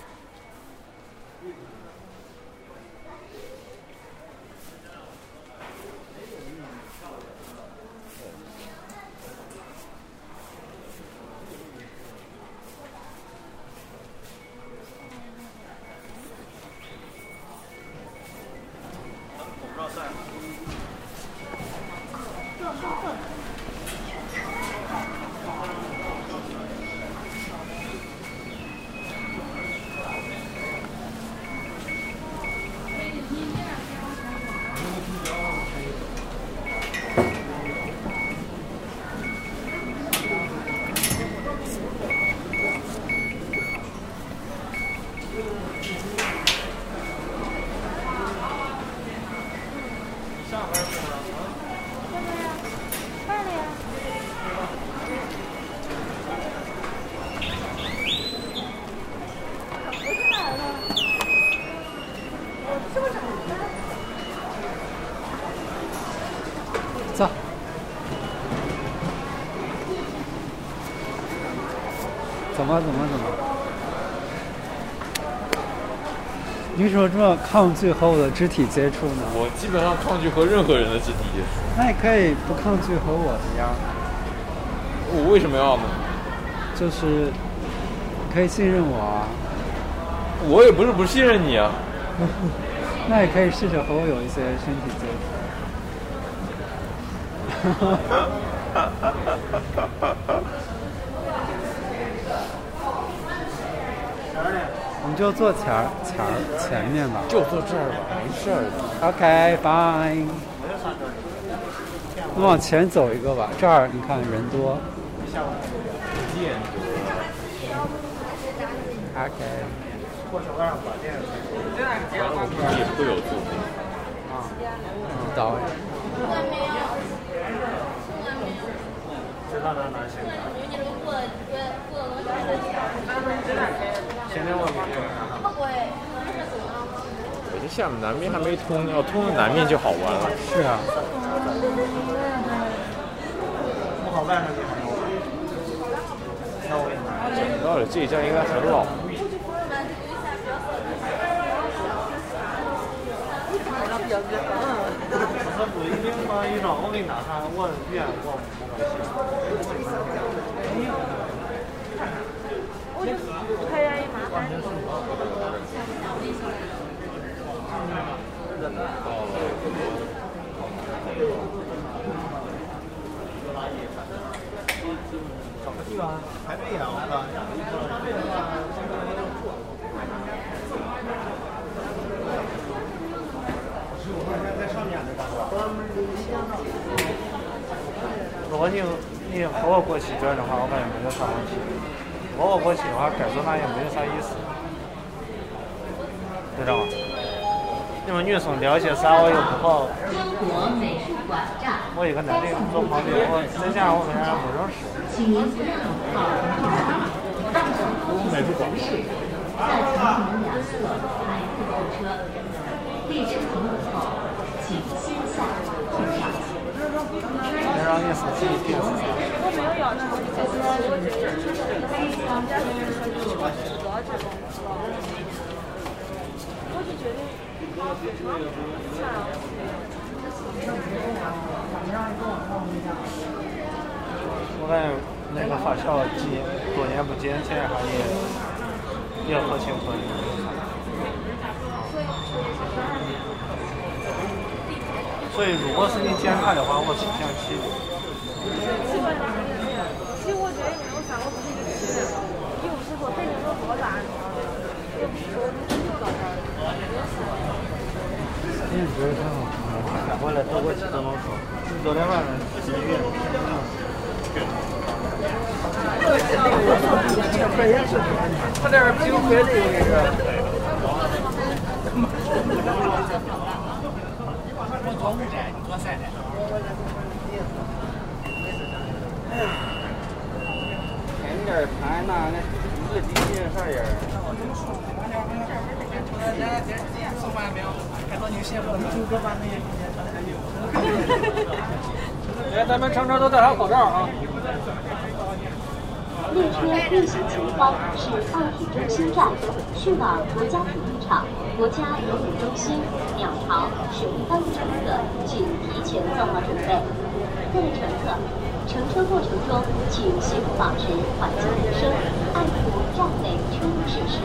怎么怎么怎么？你为什么这么抗拒和我的肢体接触呢？我基本上抗拒和任何人的肢体接触。那也可以不抗拒和我的呀，我为什么要呢？就是可以信任我啊。我也不是不信任你啊。那也可以试着和我有一些身体接触。哈哈哈哈哈哈哈我们就坐前儿前面吧。就坐这儿吧，没事儿的。OK，fine。我们往前走一个吧，这儿你看人多。见 OK。过手腕把电。反正我估计也会有作品。啊，不知道哎。知道哪哪行？现在我没有。我这下面南面还没通，要通了南面就好玩了。是啊。不好办的地方有。那我给你拿。讲道理，这一家应该很老。他不一定嘛，一张我给你拿上，我远我没关系。我就不太愿意麻烦你。找个地方排队呀，我靠！如果你你和我过去转的话，我感觉没有啥问题。和我过去的话，改做那也没有啥意思，知道吗？你们女生聊些啥我又不好。我一个男的坐旁边，我再加上我们俩不认识。请您不要靠美术馆在长门两侧排队候车，列车停稳后，请先下后上。能让你生气一定是啥？我没有要那个，就是觉得就是人家是说我，就觉得，我感觉那个发小几多年不见，现在还也也合情合理。所以，如果是你见他的话，我是想去的。其实我觉得没有啥，我不是一个气人，又不是说非得说多大，又不是说你就到这儿，你觉得挺好我来走过去都能说，昨天晚上几月？他这儿挺贵的，我跟你说。做五站，你做三站。看点儿盘呐，那日底下啥样？送完没有？来，咱们乘车都戴好口罩啊！列车运行前方是奥体中心站，去往国家体育场、国家游泳中心、鸟巢、水立方的乘客，请提前做好准备。各位乘客，乘车过程中请协助保持环境卫生，爱护站内车务设施，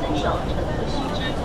遵守乘客须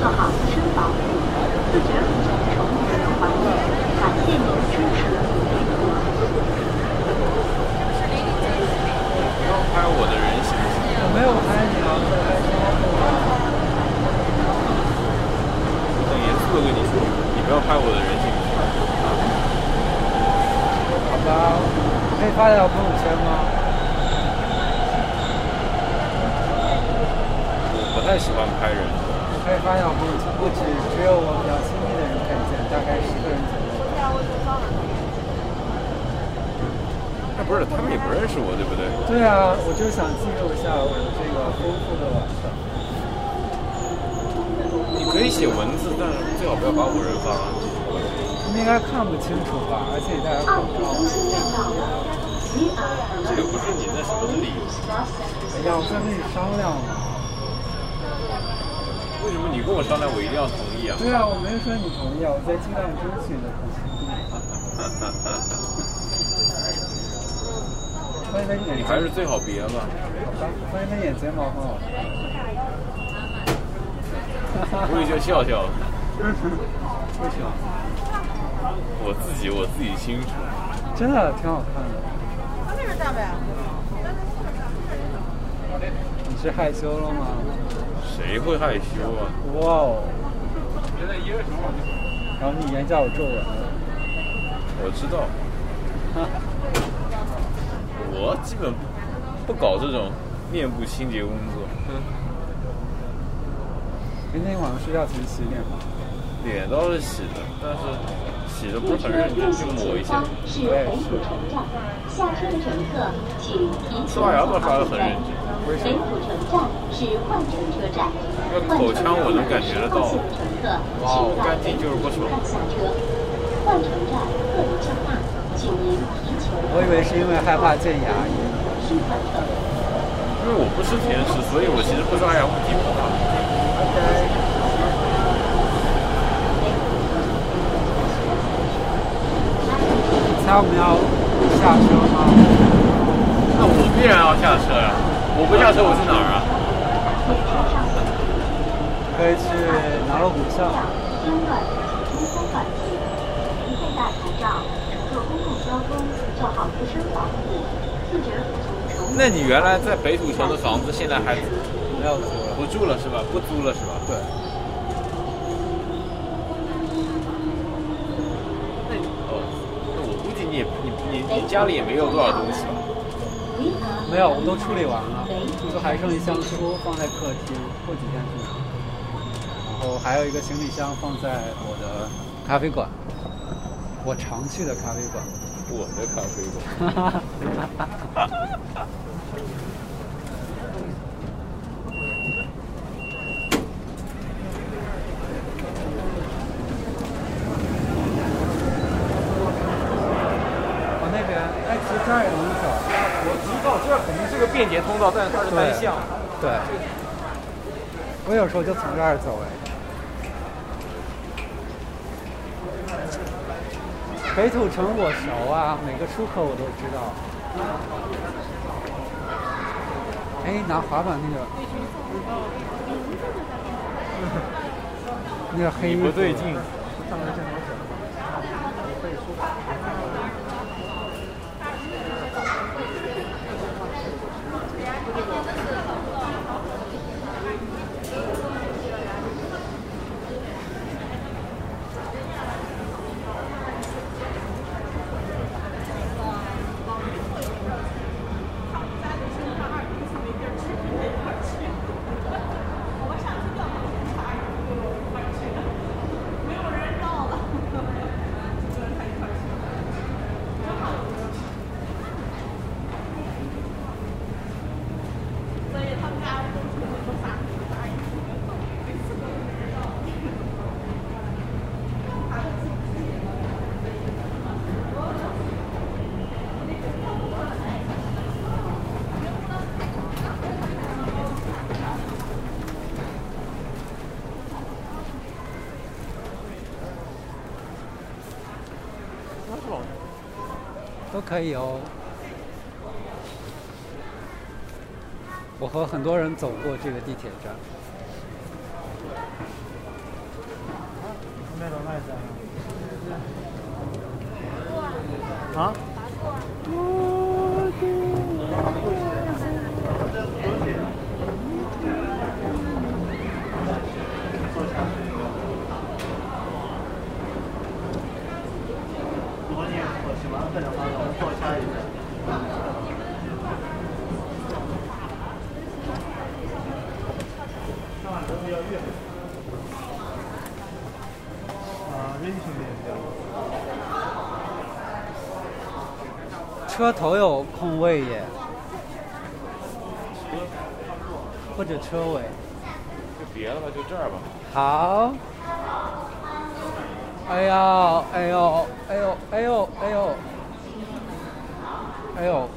做好自身保护，自觉负责宠物的环境。感谢您的支持配合。要拍我的人行不行？我没有拍你啊。很严肃的跟你说，你不要拍我的人行不行？好吧，可以发条朋友圈吗？我不太喜欢拍人。发现不不止只有我比较亲密的人可以见，大概十个人左右。那不是他们也不认识我，对不对？对啊，我就想记录一下我的这个丰富的晚上。你可以写文字，但是最好不要把我人放上去。他们应该看不清楚吧？而且戴着口罩。这个不是你的什么的理由。哎呀，我在跟你商量嘛。你跟我商量，我一定要同意啊？对啊，我没有说你同意啊，我在尽量争取你的同意。欢迎的眼你还是最好别吧。好吧，欢迎的眼睫毛很好看。我也就笑笑。为什么？我自己我自己清楚。真的挺好看的。他那边大呗。你是害羞了吗？谁会害羞啊？哇哦！然后你眼角有皱纹了。我知道。我基本不搞这种面部清洁工作。今天晚上睡觉前洗脸吗？脸倒是洗的，但是洗的不是很认真，就抹一下。是北土城站，下车的乘客请提前做好准备。北土城站是换乘车站，换乘站后的乘客请在北土城站下车。换乘站客流较大，请您提前。我以为是因为害怕见牙医。是换乘。因为我不吃甜食，所以我其实不刷牙问题不大。OK。猜我们要下车吗？那我必然要下车呀！我不下车我去哪儿啊？可以去南锣鼓巷。那你原来在北土城的房子现在还没有租了？不住了是吧？不租了是吧？对。那哦，那我估计你也你你你家里也没有多少东西吧？没有，我都处理完了，就还剩一箱书放在客厅，过几天去拿。然后还有一个行李箱放在我的咖啡馆，我常去的咖啡馆。我的咖啡馆。我那边，哎，其实这儿也能走。我知道这儿肯定是个便捷通道，但是它是单向。对。我有时候就从这儿走哎。北土城我熟啊，每个出口我都知道。哎，拿滑板那个，那个黑不对劲。可以哦。我和很多人走过这个地铁站。啊？比较远。啊，人群。车头有空位耶，或者车尾。就别了吧，就这儿吧。好。哎呦，哎呦，哎呦，哎呦，哎呦，哎呦。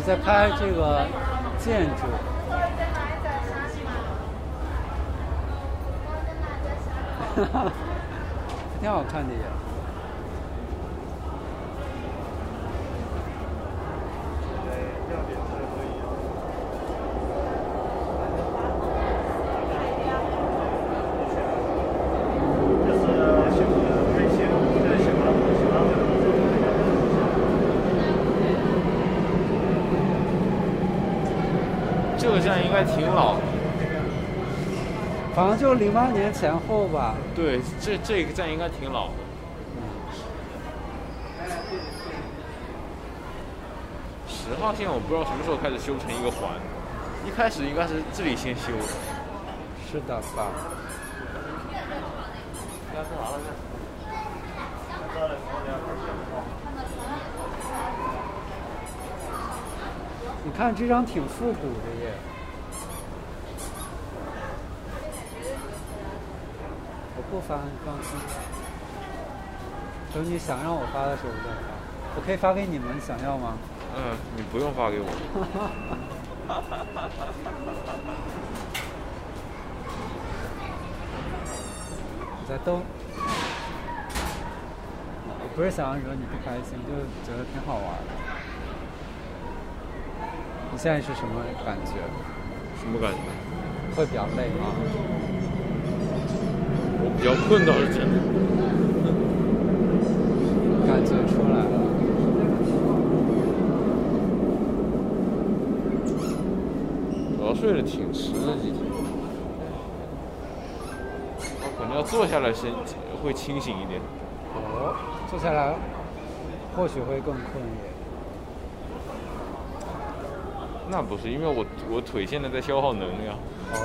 我在拍这个建筑。哈哈，挺好看的呀。这个站应该挺老的。反正就零八年前后吧。对，这这个站应该挺老的。十号线我不知道什么时候开始修成一个环，一开始应该是这里先修的。是的吧？你看这张挺复古的耶。我不发，你放心。等你想让我发的时候我再发。我可以发给你们，想要吗？嗯，你不用发给我。你 在逗？我不是想惹你不开心，就觉得挺好玩的。你现在是什么感觉？什么感觉？会比较累吗？我比较困倒是真的。感觉出来了。主要睡得挺迟的几天，我可能要坐下来先会清醒一点。哦，坐下来或许会更困一点。那不是，因为我我腿现在在消耗能量。哦，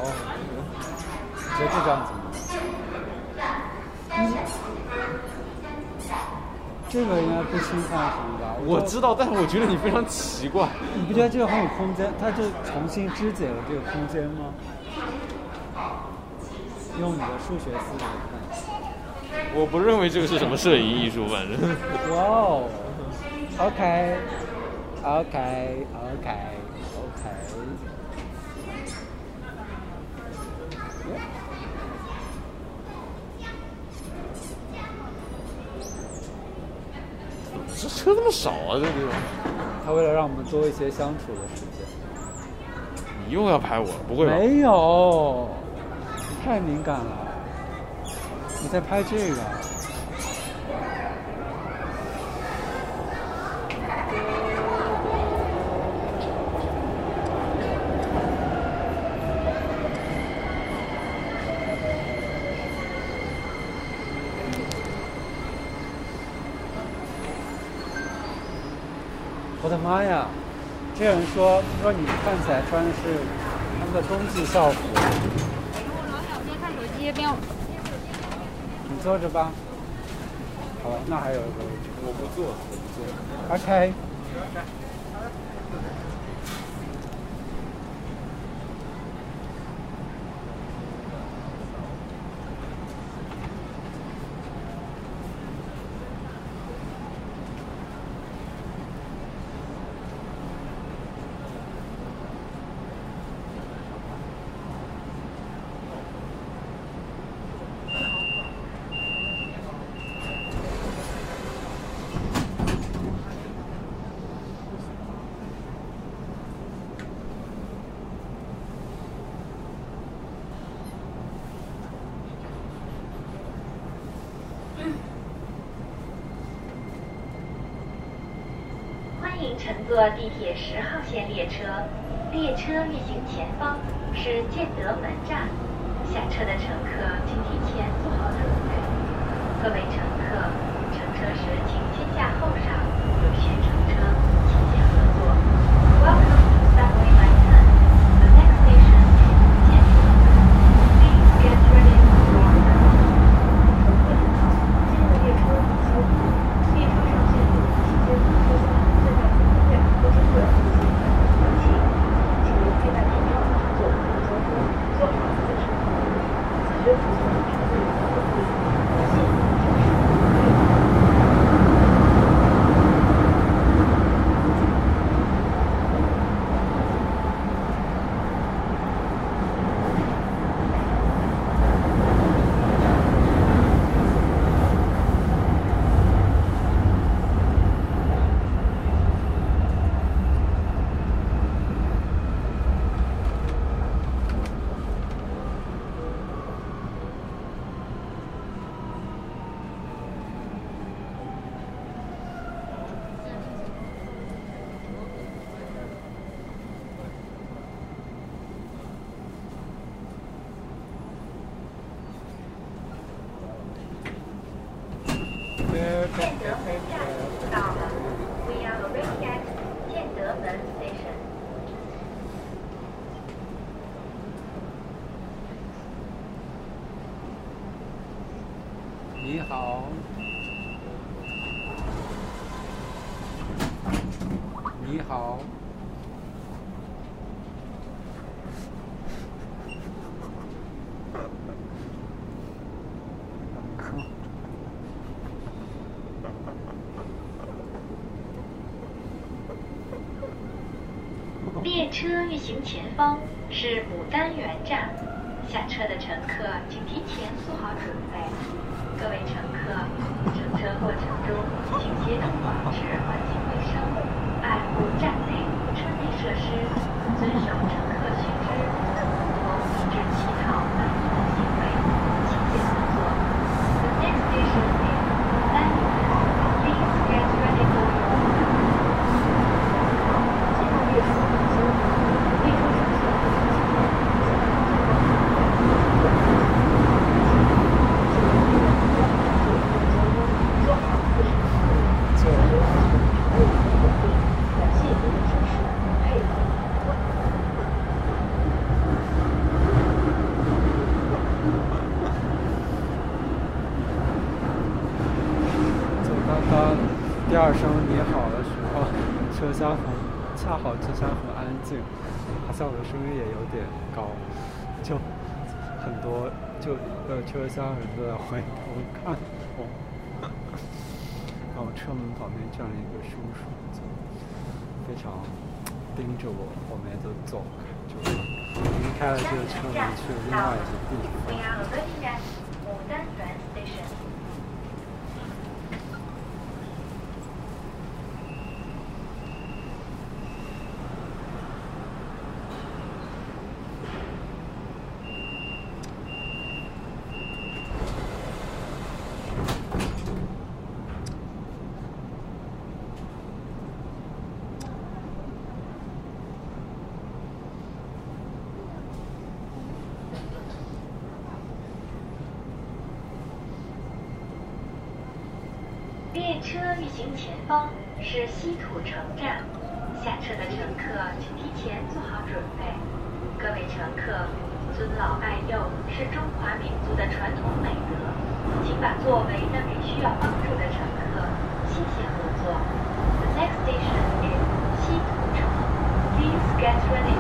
觉得这样子吗？嗯，这个应该不侵犯什么吧？我知道，但是我觉得你非常奇怪。你不觉得这个很有空间？它就重新肢解了这个空间吗？用你的数学思维看。我不认为这个是什么摄影艺术，反正。哇哦，OK，OK，OK。这车这么少啊，这地方。他为了让我们多一些相处的时间。你又要拍我？不会吧？没有，你太敏感了。你在拍这个。妈呀！这人说说你看起来穿的是他们的冬季校服。边看手机边。你坐着吧。好，那还有一个。我不坐，我不坐。OK。乘坐地铁十号线列车，列车运行前方是建德门站，下车的乘客请提前做好准备。各位，乘车运行前方是牡丹园站，下车的乘客请提前做好准备。各位乘客，乘车过程中请协同保持环境卫生，爱护站内、车内设施，遵守乘客须知，否抑制乞讨、乱停的行为，请见合作。The next station is Montana. Please get ready for your 就刚刚第二声你好的时候，车厢很恰好车厢很安静，笑的声音也有点高，就很多就呃车厢人都在回头看我，然后车门旁边站了一个叔叔，就非常盯着我，我们也都走开，就离开了这个车门去了另外一个地方。are arriving at 牡丹园 station. 列车运行前方是西土城站，下车的乘客请提前做好准备。各位乘客，尊老爱幼是中华民族的传统美德，请把座位让给需要帮助的乘客，谢谢合作。The next station is 西土城。Please get ready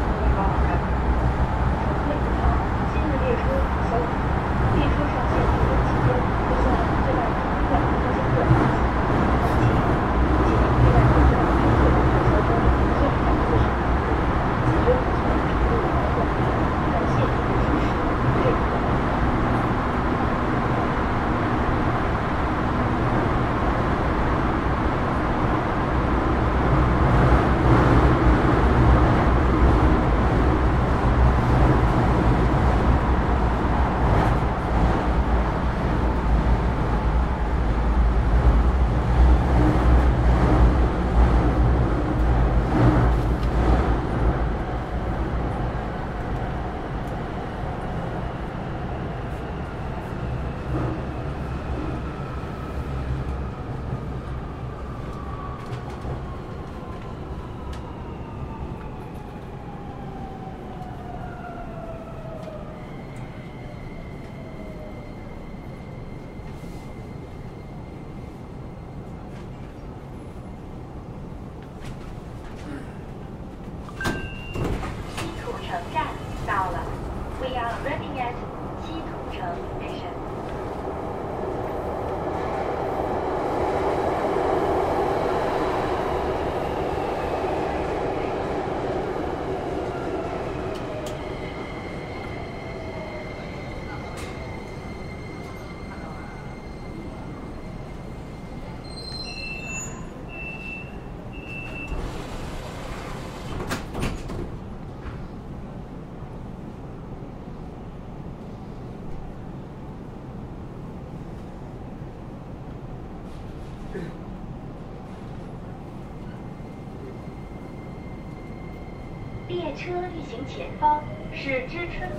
车运行前方是知春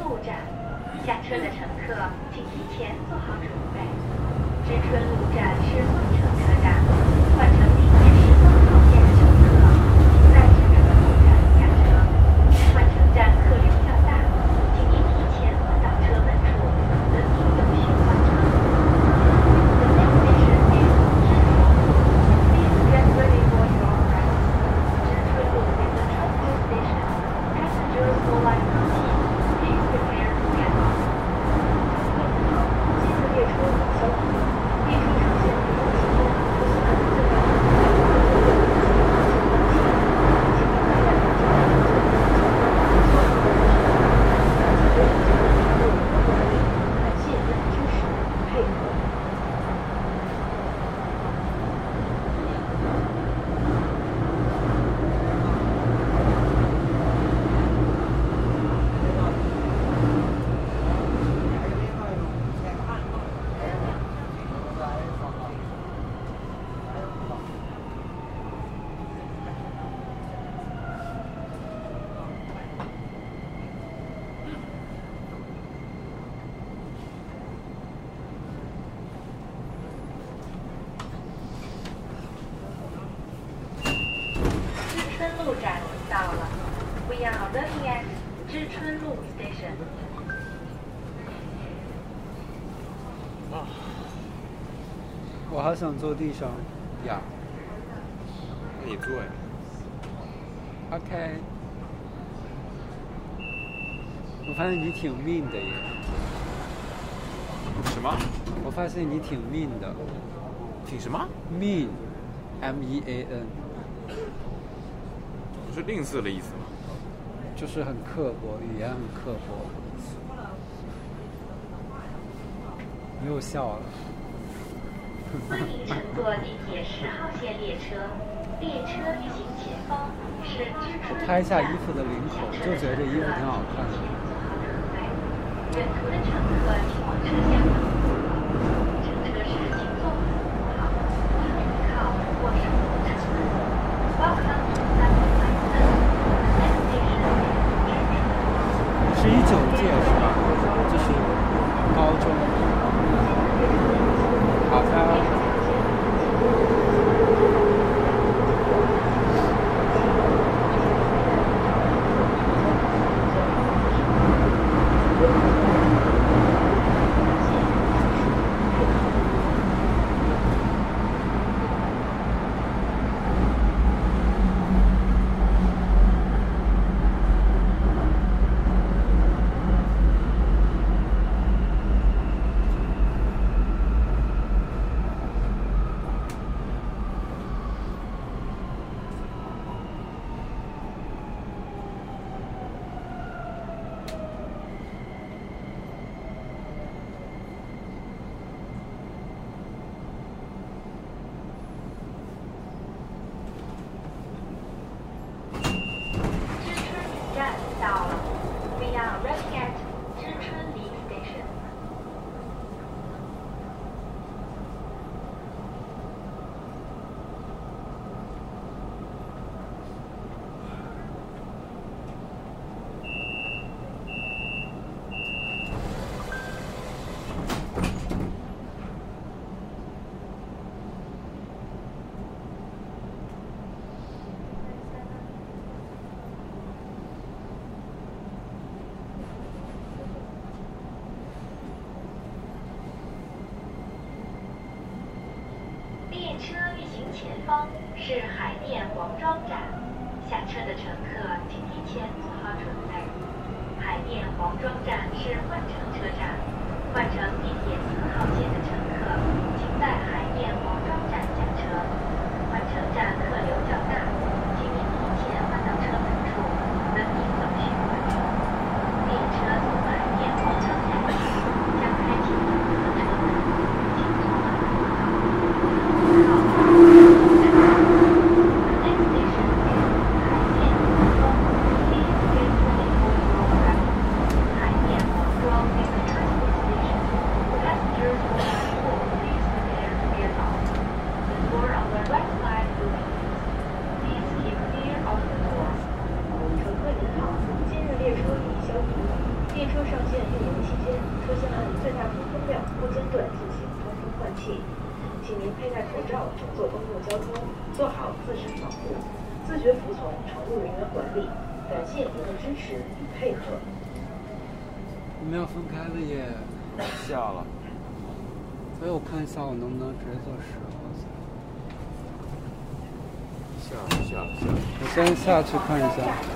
我好想坐地上。呀，那你坐呀。OK。我发现你挺 mean 的耶。什么？我发现你挺 mean 的。挺什么？mean，M-E-A-N。不是吝啬的意思吗？就是很刻薄，语言很刻薄。又笑了。欢迎乘坐地铁十号线列车。列车运行前方是，我拍下衣服的领口，就觉得这衣服挺好看的。先下去看一下。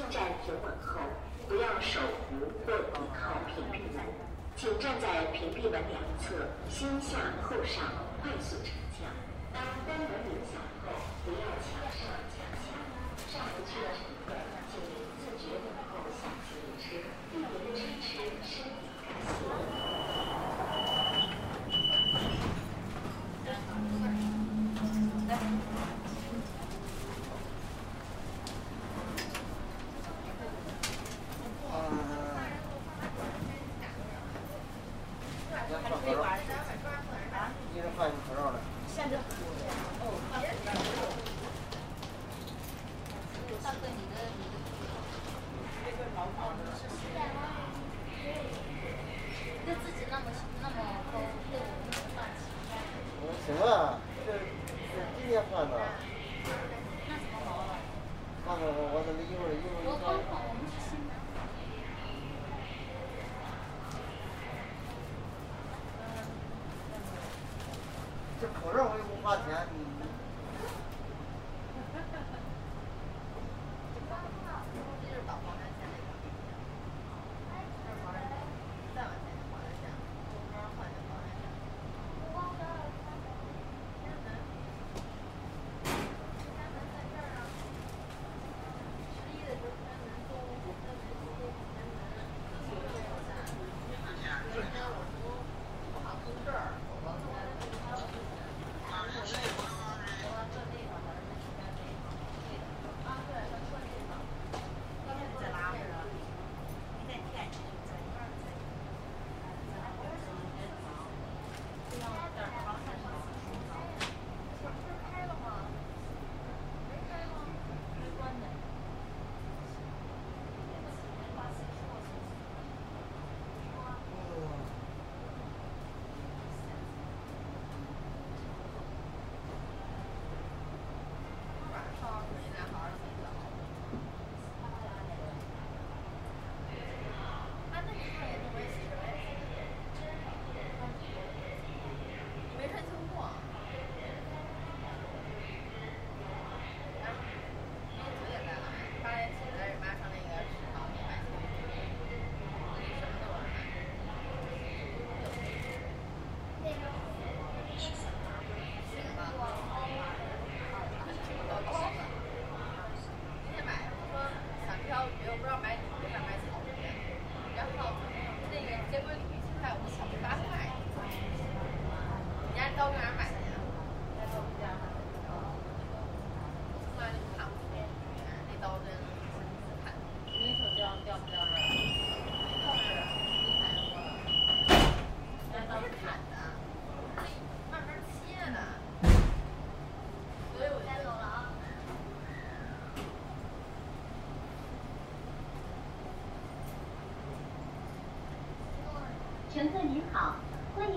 进站停稳后，不要手扶或倚靠屏蔽门，请站在屏蔽门两侧，先下后上，快速成降。当关门铃响后，不要抢上抢下，上不去的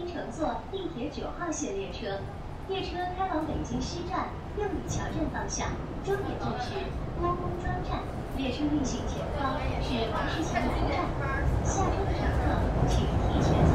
乘坐地铁九号线列车列车开往北京西站六里桥站方向终点站。是郭公庄站。列车运行前方是白石桥南站。下车的乘客请提前